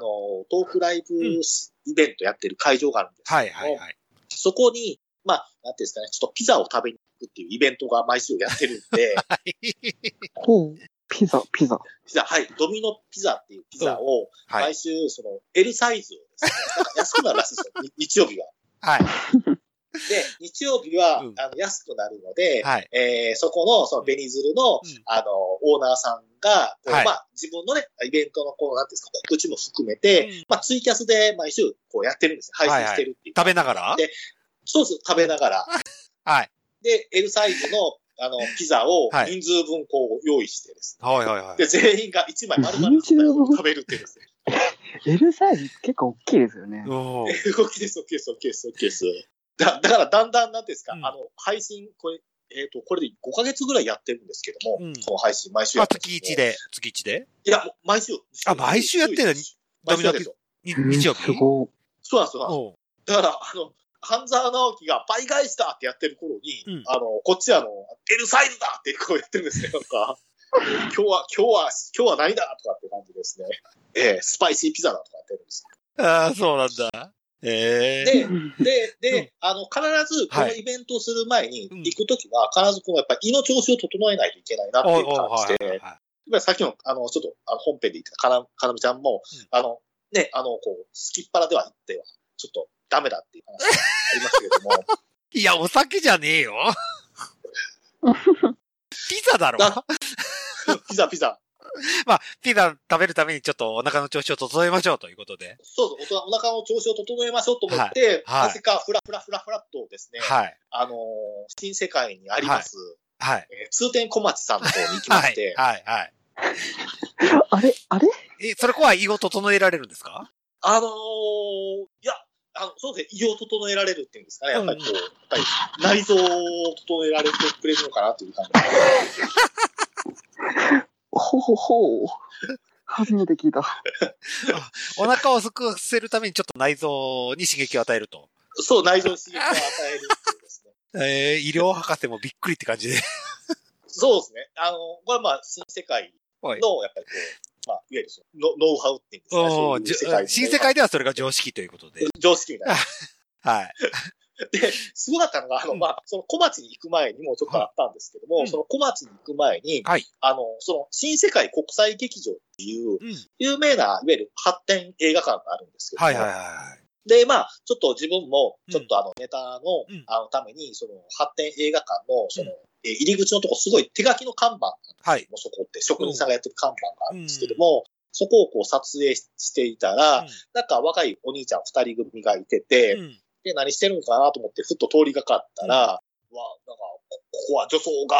トークライブ
うん
イベントやってる会場があるんですけど
はい。はい。はい。
そこに、まあ、なんていうんですかね、ちょっとピザを食べに行くっていうイベントが毎週やってるんで、
はい。
ピザ、ピザ。
ピザ、はい、ドミノピザっていうピザを、
はい。
毎週、その、L サイズをですね、なんか安くなるらしいですよ。に日曜日は。
はい。
で、日曜日は、
うん
あの安くなるので、
はい。
えーそこの、その、ベニズルの、
うん
あの、オーナーさんが、こう
はい
まあ、自分のね、イベントの、こう、なんていうんですか、告知も含めて、
うん
まあ、ツイキャスで毎週、こうやってるんですよ。配信してるっていう。
食べながら？
でそうです、食べながら。
はい。
で、L サイズの、あの、ピザを
はい
人数分こう用意してですね。
はいはいはい
で、。全員が1枚丸々食べるっていうですね。
L サイズ結構大きいですよね。
おー
動きです、動きです、動きです、動きです。だだから、だんだん、なんですか、
うん
あの、配信、これ、えっ、と、これで5ヶ月ぐらいやってるんですけども、
うん
この配信、毎週や
あ、
ってるん
月
ですけど
1。で、月1で？
いや、毎週。
あ毎週やってんの
毎週やってるんですよ。
に
えー
日曜日？
すごい。
そうなんですよ。だから、あの、半沢直樹が倍返しだってやってる頃に、
うん
あの、こっちはあの、L サイズだってこうやってるんですね、なんか。今日は、今日は、今日は何だとかって感じですね。ええスパイシーピザだとかやってるんです。
ああ、そうなんだ。ええ
で、
うん
で、で、あの、必ずこのイベントをする前に
うん
行くときは、必ずこのやっぱり胃の調子を整えないといけないなっていう感じで、さっきの、あの、ちょっと、あの、本編で言ってたかな、かなみちゃんも、
うん
あの、ね、あの、こう、すきっ腹では言っては、ちょっとダメだっていう話がありますけれども、
いや、お酒じゃねえよ。ピザだろ
だピザピザ。
まあ、ピザ食べるためにちょっとお腹の調子を整えましょうということで。
そうそう、おお腹の調子を整えましょうと思って、
はいはい
なぜかフラフラフラフラっとですね、
はい。
あのー新世界にあります、
はい。
えー通天小町さんの方に行きま
はい
して、。
はい。はい。
あれあれ？
え、それこは胃を整えられるんですか？
あのーいや、あの、そうですね、胃を整えられるっていうんですかね、やっぱりこう、やっぱり内臓を整えられてくれるのかなという感じ
ほほほう。初めて聞いた。
お腹をすくせるためにちょっと内臓に刺激を与えると。
そう、内臓に刺激を与えるっていうですね。
えー、医療博士もびっくりって感じで。
そうですね。あの、これはまあ、新世界
はい
の、やっぱりこう、まあ、いわゆるそのノノウハウっていうんですかね、
新世界ではそれが常識ということで。
常識みたいな。
はい。
で、すごかったのが、あの、
うん
まあ、その小町に行く前にもちょっとあったんですけども、
うん
その小町に行く前に、
はい
あの、その新世界国際劇場っていう
うん。
有名な、いわゆる発展映画館があるんですけども、
はいはいはい。
で、まあ、ちょっと自分も、
うん
ちょっとあの、ネタの、
うん
あの、ために、その、発展映画館の、その、えー入り口のとこ、すごい手書きの看板、
はい。
もうそこって職人さんがやってる看板があるんですけども、そこをこう撮影していたら、なんか若いお兄ちゃん二人組がいてて、
うん。
で、何してるのかなと思って、ふっと通りがかったら、うわ、なんか、こここは女装が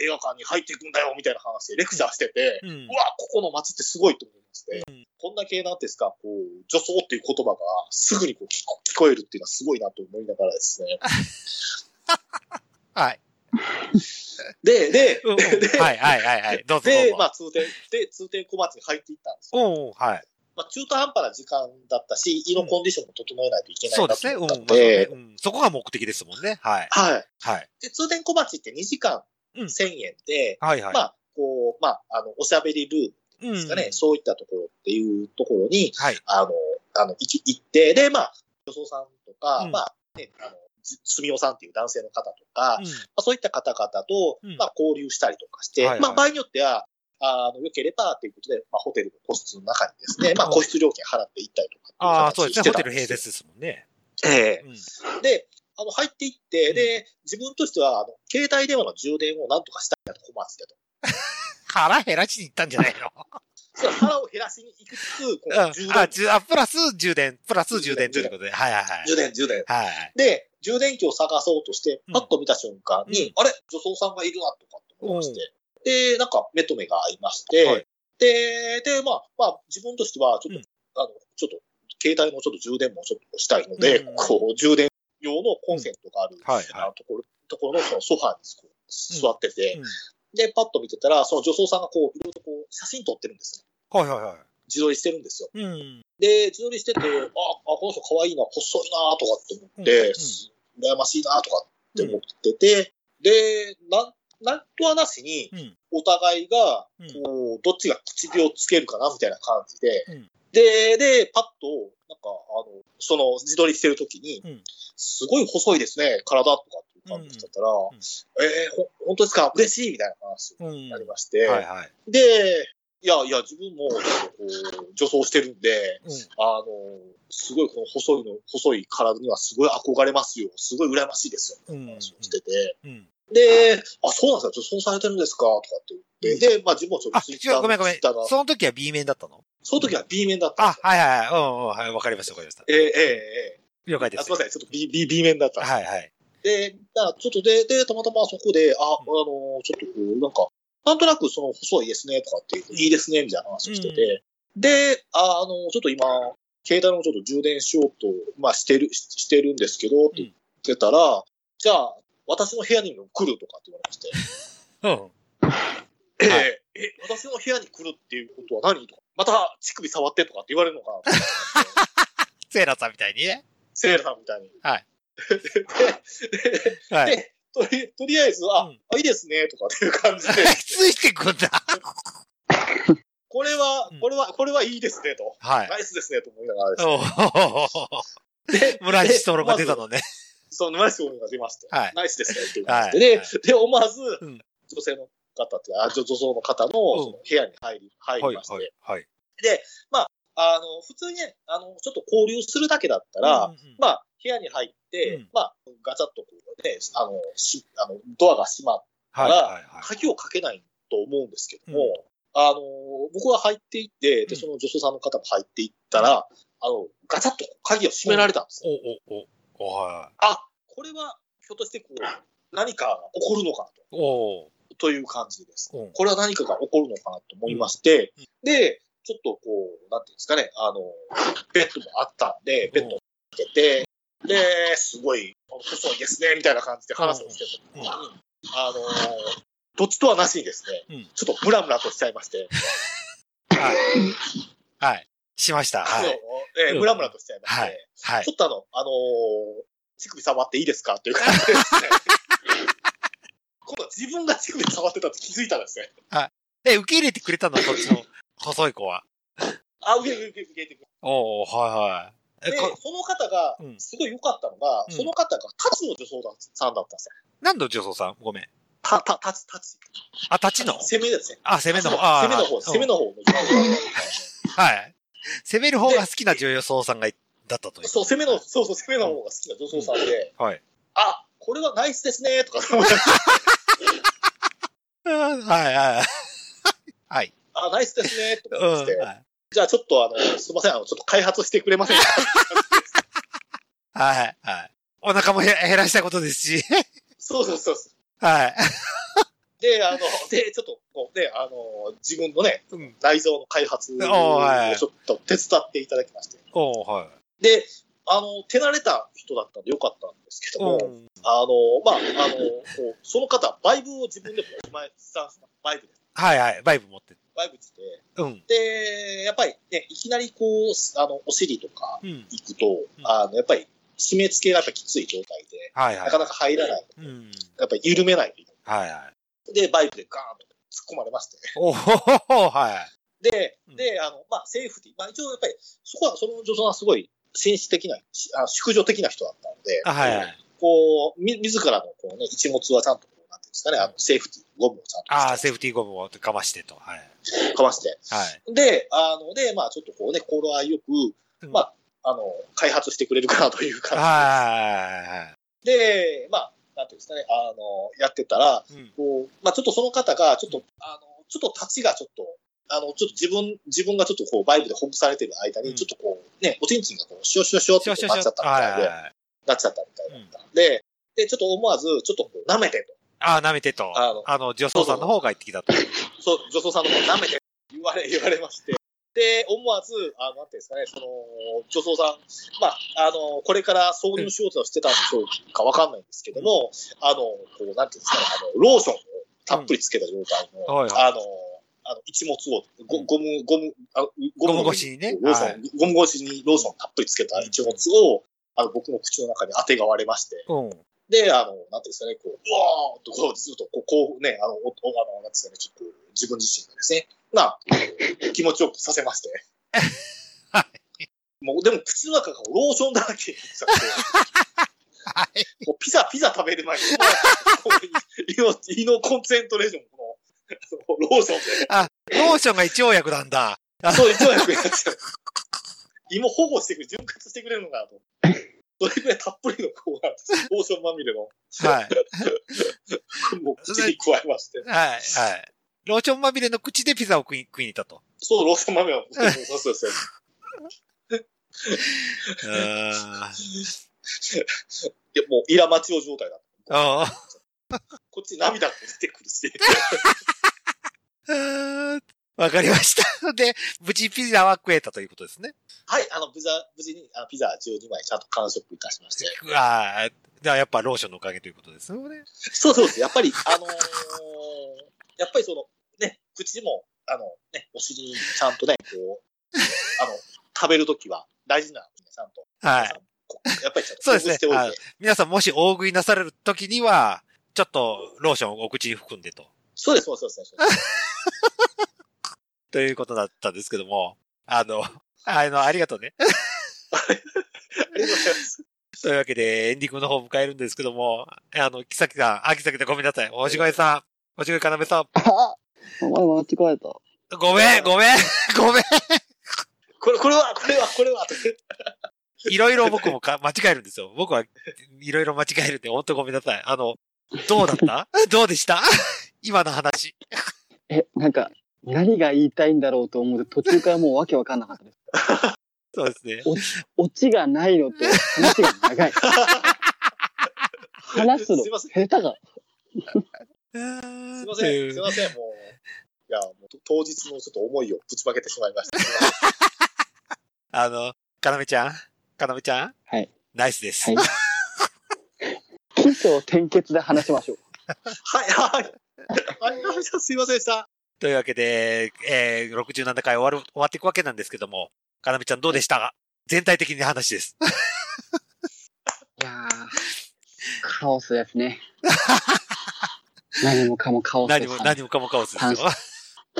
映画館に入っていくんだよ、みたいな話でレクチャーしてて、
う
わ、ここの街ってすごいと思いまして、
うん。
こんだけなんですか、こう、女装っていう言葉がすぐにこう聞こ聞こえるっていうのはすごいなと思いながらですね。
はい。
で、で、
うんうん
で、
はいはいはいはい。どうぞ
で、
ぞ。
まあ、通天、で、通天小町に入っていったんですよ。
はい。
まあ、中途半端な時間だったし、胃のコンディションも整えないといけないな
そうですね。うん。
と思った
まあそうね
ので、
うんそこが目的ですもんね。はい。
はい。
はい。
で、通天小町って2時間
うん
1000円で、
はいはい。
まあ、こう、まあ、あの、おしゃべりルーム
うん
ですかね、そういったところっていうところに、
はい。
あの、あの、行き行って、で、まあ、女装さんとか、
うん
まあ、ね、あの、じすみおさんっていう男性の方とか、
うん
まあ、そういった方々と、
うん
まあ、交流したりとかして、
はいはい
まあ、場合によっては、あの、良ければ、ということで、まあ、ホテルの個室の中にですね、まあ、個室料金払って行ったりとか
ああ、
形
そうですね。ホテル併設ですもんね。
ええ
うん。
で、あの、入っていって、で、自分としては、あの、携帯電話の充電をなんとかしたいなと、小松でと。
腹減らしに行ったんじゃないの？
そう腹を減らしに行くつつ、こ
うん。
う充電。
あ、じゅあ、プラス充電、プラス充電ということで。はいはいはい。
充電、充電。
はい。
で、充電器を探そうとして
うん、
パッと見た瞬間に、
うん。
あれ？女装さんがいるな、とかって思いまして。で、なんか目と目が合いまして、
はい。
で、で、まあ、まあ、自分としては、ちょっと、
うん。
あの、ちょっと、携帯のちょっと充電もちょっとしたいので、
うん。
こう、充電用のコンセントがある、
はい
あのところ、ところのそのソファにこう座ってて、
うん
で、パッと見てたら、その女装さんがこう、いろいろとこう、写真撮ってるんですね。
はいはいはい。
自撮りしてるんですよ。
うん。
で、自撮りしてて、あ、あ、この人可愛いな、細いな、とかって思っ
うん
て、羨ましいな、とかって思ってて、で、なん、なんとはなしに、
うん。
お互いが、
うん
こう、どっちが口火をつけるかな、みたいな感じで、
うん
で、で、パッと、なんか、あの、その、自撮りしてるときに、
うん
すごい細いですね、体とか感じだったら、えー、ほ、本当ですか？嬉しいみたいな話になりまして、
はいはい。
で、いやいや、自分も、こう、女装してるんで、あの、すごいこの細いの、細い体にはすごい憧れますよ。すごい羨ましいですよ。
うん。
話をしてて。
うん。
で、あ、そうなんですか女装されてるんですか？とかって言って、で、まあ自分もちょっ
あ、
とツイッ
違う、ごめんごめん。その時は B 面だったの？
その時は B 面だったん
あ
です、よ。
はいはいはい。うんうん、はい。わかりましたわかりました。
ええええええ
了解です。
あすみません、ちょっと B、B、B 面だった。
はいはい。
で、だからちょっとで、で、たまたまそこで、あ、あの、ちょっとこう、なんか、なんとなくその細いですね、とかって、いいですね、みたいな話をしてて、で、ああの、ちょっと今、携帯のちょっと充電しようと、まあしてる、ししてるんですけど、って言ってたら、じゃあ、私の部屋にも来るとかって言われまして、
うん。
ええ。え、私の部屋に来るっていうことは何とか、また乳首触ってとかって言われるのかな
セーラさんみたいにね。
セーラさんみたいに。
はい。
で、
はい。
でとり、とりあえず、あ、あいいですね、とかっていう感じで。
ついてくんだ。
これは、これは、これはいいですね、と。
はい
ナイスですね、と思いながらです
お
ね。
ー村西トロが出たのね。
そう、ナイスが出まして。
はい
ナイスですね、っていう感じで。
はい
で、で、思わず、
ん
女性の方って、あ女女装の方のその部屋に入り、入
はい
りまして。
はいはい。
で、まあ、あの、普通にね、あの、ちょっと交流するだけだったら、
うんうん
まあ、部屋に入って、まあ、ガチャッとこうね、あの、し、あの、ドアが閉まったら、
はいはいはい。
鍵をかけないと思うんですけども、あの、僕は入っていって、で、その女装さんの方も入っていったら、あの、ガチャッと鍵を閉められたんです。よ。
お、お、お、お、は
あ、これは、ひょっとしてこう、何かが起こるのか
い。お
なと、という感じです。
うん。
これは何かが起こるのかなと思いまして、で、ちょっとこう、なんていうんですかね、あの、ベッドもあったんで、ベッドをつけて、で、すごい、細いですね、みたいな感じで話をしてた時に、あの、どっちとはなしにですね、ちょっとムラムラとしちゃいまして、
はい。しました。はい。
えームラムラとしちゃいまして、
はい。はい
ちょ。っとあの、あのー乳首触っていいですか？っていう感じでですね。今度は自分が乳首触ってたって気づいたんですね。
はい。え、受け入れてくれたのそっちの細い子は？
あ、受け受け受け受けて
おおはいはい。え、
で、
こ
その方が、すごい良かったのが、その方が、タチの女装さんだったんですよ。
何の女装さん？ごめん。
た、た、タチ、タチ。
あ、立ちの？
攻めですね。
あ、攻めの方。
攻めの方、攻めの方の女装さん
はい。攻める方が好きな女装さんがいだったという。
そう、攻めの、そうそう、攻めの方が好きな女装さんで、
はい。
あ、これはナイスですね、とか。
はいはい。はい。
あ、ナイスですね、とか
うん。
言って、
はい。
じゃあちょっとあの、すいません、あの、ちょっと開発してくれませんか？
はい。はい。お腹もへ減らしたことですし。
そうそうそう。
はい。
で、あの、で、ちょっと、こうね、あの、自分のね、
うん
内臓の開発をちょっと手伝っていただきまして。
おーはい。
で、あの、手慣れた人だったんでよかったんですけども、
うん
あの、まあ、あの、こうその方、バイブを自分でも、前、スタンスバイブです。
はいはい。バイブ持って。
バイブして、
うん。
で、やっぱりね、いきなりこう、あの、お尻とか
うん。
行くと、あの、やっぱり締め付けがやっぱきつい状態で、
はいはい。
なかなか入らない。
うん。
やっぱり緩めないといけ
はいはい。
で、バイブでガーンと突っ込まれまして。
おほはい。
で、で、あの、まあ、セーフティー。まあ、一応やっぱり、そこは、その女装はすごい、紳士的な、しあ淑女的な人だったので、
あはいはい。
こう、み、自らの、こうね、一物はちゃんと、ですかね、あの、セーフティー、ゴムをちゃんと
ああ、セーフティーゴムをかましてと。はい。
かまして。
はい。
で、あの、で、まあ、ちょっとこうね、頃合いよく、まあ、あの、開発してくれるかなという感
はい。
じで、で、まあ、なんていうんですかね、あの、やってたら、こう、まあ、ちょっとその方が、ちょっと、あの、ちょっと立ちがちょっと、あの、ちょっと自分、自分がちょっとこう、バイブでほぐされてる間に、ちょっとこう、ね、おちんちんがこう、シュシュシュってなっちゃったみたいで、なっちゃったみたいだったんで、で、ちょっと思わず、ちょっとこう、舐めてと。
ああ、舐めてと。
あの
あの、女装さんの方が言ってきたと。
そう、女装さんの方舐めて言われ、言われまして。で、思わず、あの、なんていうんですかね、その、女装さん、まあ、あの、これからそういう仕事をしてたんでしょうかわかんないんですけども、あの、こう、なんていうんですかね、あの、ローションをたっぷりつけた状態の、
うんはいはい
あの、あの、一物を、ゴゴム、ゴム、あゴ
ゴム越しにね
ローション、
はい
ゴム越しにローションたっぷりつけた一物を、あの、僕の口の中に当てがわれまして、
うん。
で、あの、なんていうんですかね、こう、うわーっとこう、ずっとこう、こうね、あの、お、おあの、なんですかね、ちょっと自分自身がですね、まあ、気持ちよくさせまして。もう、でも口の中がローションだらけになっちゃって。もうピザ、ピザ食べる前に、もう 胃の、胃のコンセントレーション、この、ローションで。
あ、ローションが一応薬なんだ。
そう、一応役やっちゃう。胃も保護してくれる、潤滑してくれるのかなと。それぐらいたっぷりのこうなんです。ローションまみれの。
はい。
もう口に加えまして。
はい、はい。ローションまみれの口でピザを食い食いに行ったと。
そう、ローションまみれの。そうそうそうそう。いや、もう、イラマチオ状態だ。
ああ。
こっち涙が出てくるし。
わかりました。で、無事ピザは食えたということですね。
はい、あの、無事無事にあのピザ12枚ちゃんと完食いたしまして。
うわーじゃあやっぱローションのおかげということですよね。
そ うそうです。やっぱり、あのーやっぱりその、ね、口も、あの、ね、お尻にちゃんとね、こう、あの、食べるときは大事な、ちゃんと。
はい。
やっぱりちゃんと
そうですね皆さんもし大食いなされるときには、ちょっとローションをお口に含んでと。
そうです、そうです、そうです。
ということだったんですけども、あの、あの、ありがとうね。
ありがとうございます。
というわけで、エンディングの方を迎えるんですけども、あの、木崎さん、あ、木崎でごめんなさい。おしごえさん、おしごえかなめさん、
あお前間違えた。
ごめん、ごめん、ごめん。
これ、これは、これは、これは、
いろいろ僕もか間違えるんですよ。僕はいろいろ間違えるんで、ほんとごめんなさい。あの、どうだった？どうでした？今の話。
え、なんか、何が言いたいんだろうと思って途中からもうわけわかんなかったです。
そうですね。
オチがないのと話が長い。話すの
すいません
下手が。
すい
すいません、すいません、もう。いや、もう当日のちょっと思いをぶちまけてしまいました。すいません
あの、かなめちゃん？かなめちゃん？
はい。
ナイスです。
はい。起承転結で話しましょう。
はい、はい。はい、すいませんでした。
というわけで、えー、67回終わる、終わっていくわけなんですけども、かなめちゃんどうでしたか？全体的に話です。
いやー、カオスですね。何もかもカオスです
何も、何もかもカオスですよ。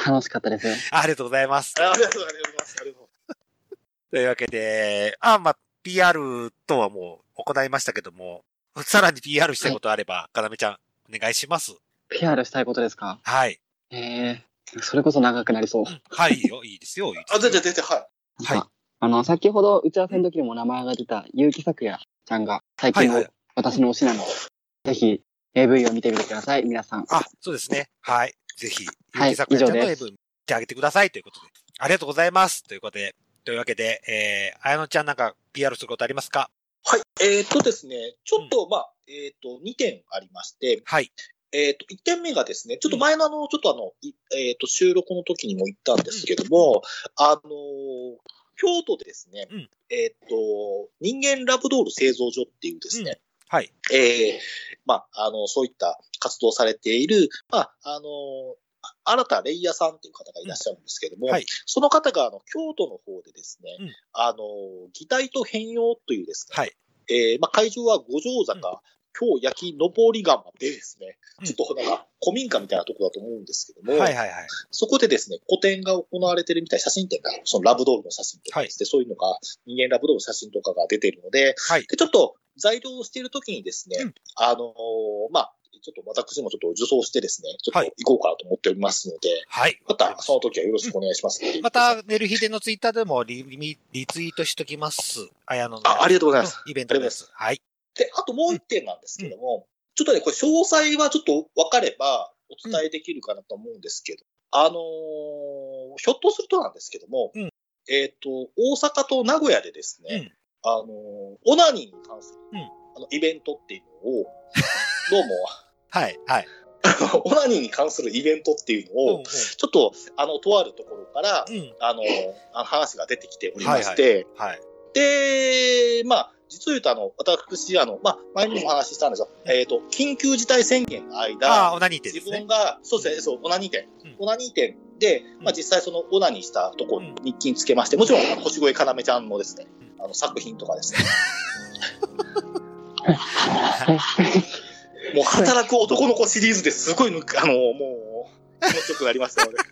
楽しかったですよ。
ありがとうございます。
ありがとうございます。ありがとうございます。
というわけで、あ、まあ、PR とはもう行いましたけども、さらに PR したいことあれば、かなめちゃん、お願いします。
PR したいことですか？
はい。
ええそれこそ長くなりそう。
はい、いいよ、いいですよ、いいですよ。
あ、全然、全然、はい。
はい
ああの、先ほど打ち合わせの時にも名前が出た結城咲也ちゃんが最近の
はいはい。
私の推しなので、ぜひ AV を見てみてください、皆さん。
あ、そうですね。はい。ぜひ、ゆ
はい
きさくらちゃんの
以上です
AV 見てあげてくださいということで。ありがとうございます。ということで、というわけで、えー、あやのちゃんなんか PR することありますか？
はい。えーっとですね、ちょっと、まあ、えーっと、2点ありまして、
はい。
えーっと、1点目がですね、ちょっと前のあの、ちょっとあの、いえーっと、収録の時にも言ったんですけども、あのー京都でですね、
うん。
えーっと、人間ラブドール製造所っていうですね、
はい。
えーまあ、あの、そういった活動をされている、まあ、あの、新田レイヤさんっていう方がいらっしゃるんですけども、
はい。
その方が、あの、京都の方でですね、
うん。
あの、擬態と変容というですね、
はい。
えーまあ、会場は五条坂、京焼き登り窯でですね、
うん
ちょっとなんか、古民家みたいなところだと思うんですけども、
はいはいはい。
そこでですね、個展が行われてるみたい、写真展が、そのラブドールの写真とかですね、そういうのが、人間ラブドールの写真とかが出てるので、
はい。
で、ちょっと材料をしているときにですね、
うん
あのーまあ、ちょっと私もちょっと受送してですね、ちょっと
はい
行こうかなと思っておりますので、
はい。
またその時はよろしくお願いします。
また、メルヒデのツイッターでもリリリツイートしときます。あの。
あ、ありがとうございます。
イベントです。はい。
で、あともう一点なんですけども、ちょっとね、これ詳細はちょっと分かればお伝えできるかなと思うんですけど、あのーひょっとするとなんですけども、
うん
えっ、と、大阪と名古屋でですね、
うん
あのーオナニーに関する、
うん
あのイベントっていうのを、どうも、
はい。はい。
オナニーに関するイベントっていうのを、ちょっと、あの、とあるところから、
うん。うん。
あの、話が出てきておりまして、
はい。
で、まあ、実を言うと、あの、私、あの、まあ、前にもお話ししたんですよ。えっ、と、緊急事態宣言の間、
ああ、オナニー店ね
自分。が、そうですね、そう、オナニー店。
うん
オナニー店で、まあ、
うん
実際そのオナニーしたところに日記につけまして、もちろん、あの星越かなめちゃんのですね、あの、作品とかですね、もう働く男の子シリーズですごいあの、もう、気持ちよくなりましたので。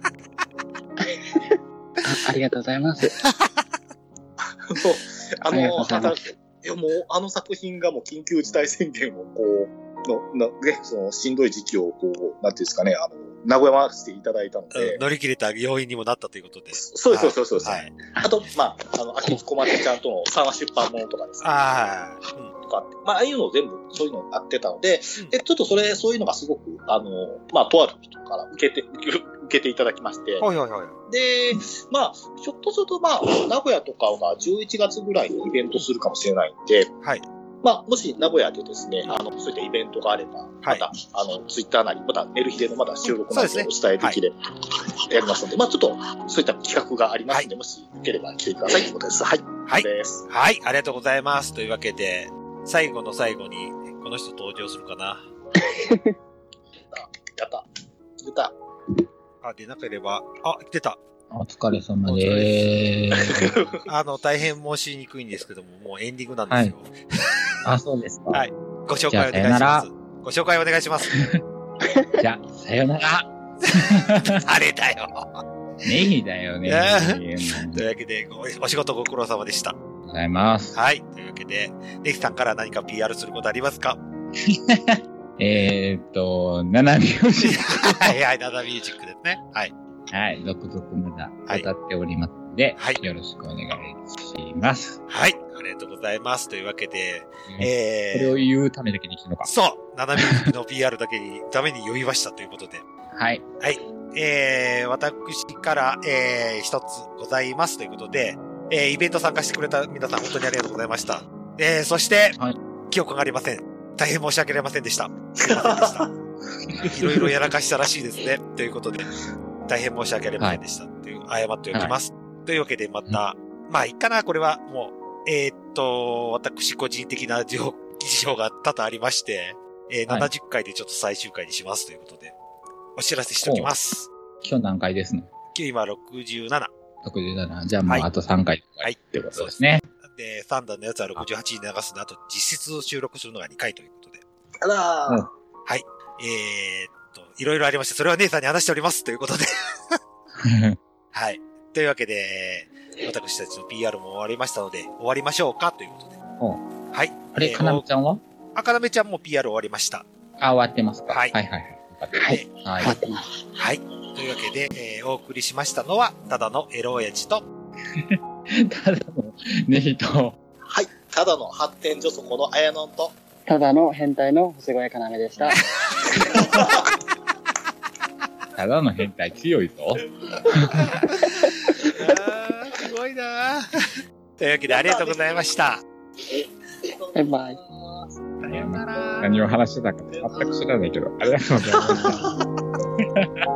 あありがとうございます。
そうあ
ありがとう
の、
ございます
働く、いやもう、あの作品がもう緊急事態宣言をこう、の、な、ね、その、しんどい時期をこう、なんていうんですかね、あの、名古屋回していただいたので、
乗り切れた要因にもなったということで。
そうそうです、そうです。
はい。
あと、まあ、あの、秋木小松ちゃんとの三話出版物とかですね。
ああ、うん
とかまあ、ああいうのを全部、そういうのをやってたので、で、ちょっとそれ、そういうのがすごく、あの、まあ、とある人から受けて、受けていただきまして、
はいはいはい。
で、まあ、ひょっとすると、まあ、名古屋とかが11月ぐらいにイベントするかもしれないんで、
はい。
まあ、もし名古屋でですね、あの、そういったイベントがあれば、
はい
また、あの、ツイッターなり、またメルヒデのまだ収録なりお伝えできれば、やりますので、まあ、ちょっと、そういった企画がありますので、もしよければ来てくださいということです。はい。
はい
です。
はい、ありがとうございます。というわけで、最後の最後に、この人登場するかな？
やった。出た。
あ、でなければ、あ、来てた。
お疲れ様でーす。
あの、大変申しにくいんですけども、もうエンディングなんですよ。
あ、そうですか。
はいご紹介お願いしま
あさよなら
す。ご紹介お願いします。
じゃあ、さよなら。
あれだよ。
ネギだよね。
と
り
いうわけで、ごお仕事ご苦労様でした。
ございます。
はい。というわけで、ネキさんから何か PR することありますか？
えーっと、ナナミュージッ
はいはい、ナダミュージックですね。はい。
ク。はい、続々まだ歌っておりますので、よろしくお願いします。
はい。ありがとうございます。というわけで、
こ
え
れを言うためだけに来たのか。
そう、ナダミュージックの PR だけに、ために酔いましたということで。
はい。
はい。えー、私から、えー、一つございますということで、えー、イベント参加してくれた皆さん本当にありがとうございました。えー、そして、記憶がありません。大変申し訳ありませんでした。すいませんでした。いろいろやらかしたらしいですね。ということで、大変申し訳ありませんでした。という、謝っておきます。というわけで、また、まあ、いいかな、これは、もう、えーっと、私個人的な事情が多々ありまして、えー、
はい
70回でちょっと最終回にしますということで、お知らせしておきます。
今日何回ですの？
今67。
?67。じゃあもうあと3回
はい。
ってことですね。
で、3弾のやつは68に流すの、あと実質収録するのが2回ということで。
あらー。
はい。えー、っと、いろいろありまして、それは姉さんに話しておりますということで。はい。というわけで、私たちの PR も終わりましたので、終わりましょうかということで。はい。
あれ、
えー
かなめちゃんは？
あかなめちゃんも PR 終わりました。
あ、終わってますか
はい
はいはいはい。はい。
待ってます。
はい。というわけで、えーお送りしましたのは、ただのエロ親父と、
ただのネヒと、
はい。ただの発展所そこの綾野と、
ただの変態の星越かなめでした。
ただの変態強いぞ。
すごいなというわけで、ありがとうございました。
バイバイ。
何を話してたか全く知らないけど、ありがとうございました。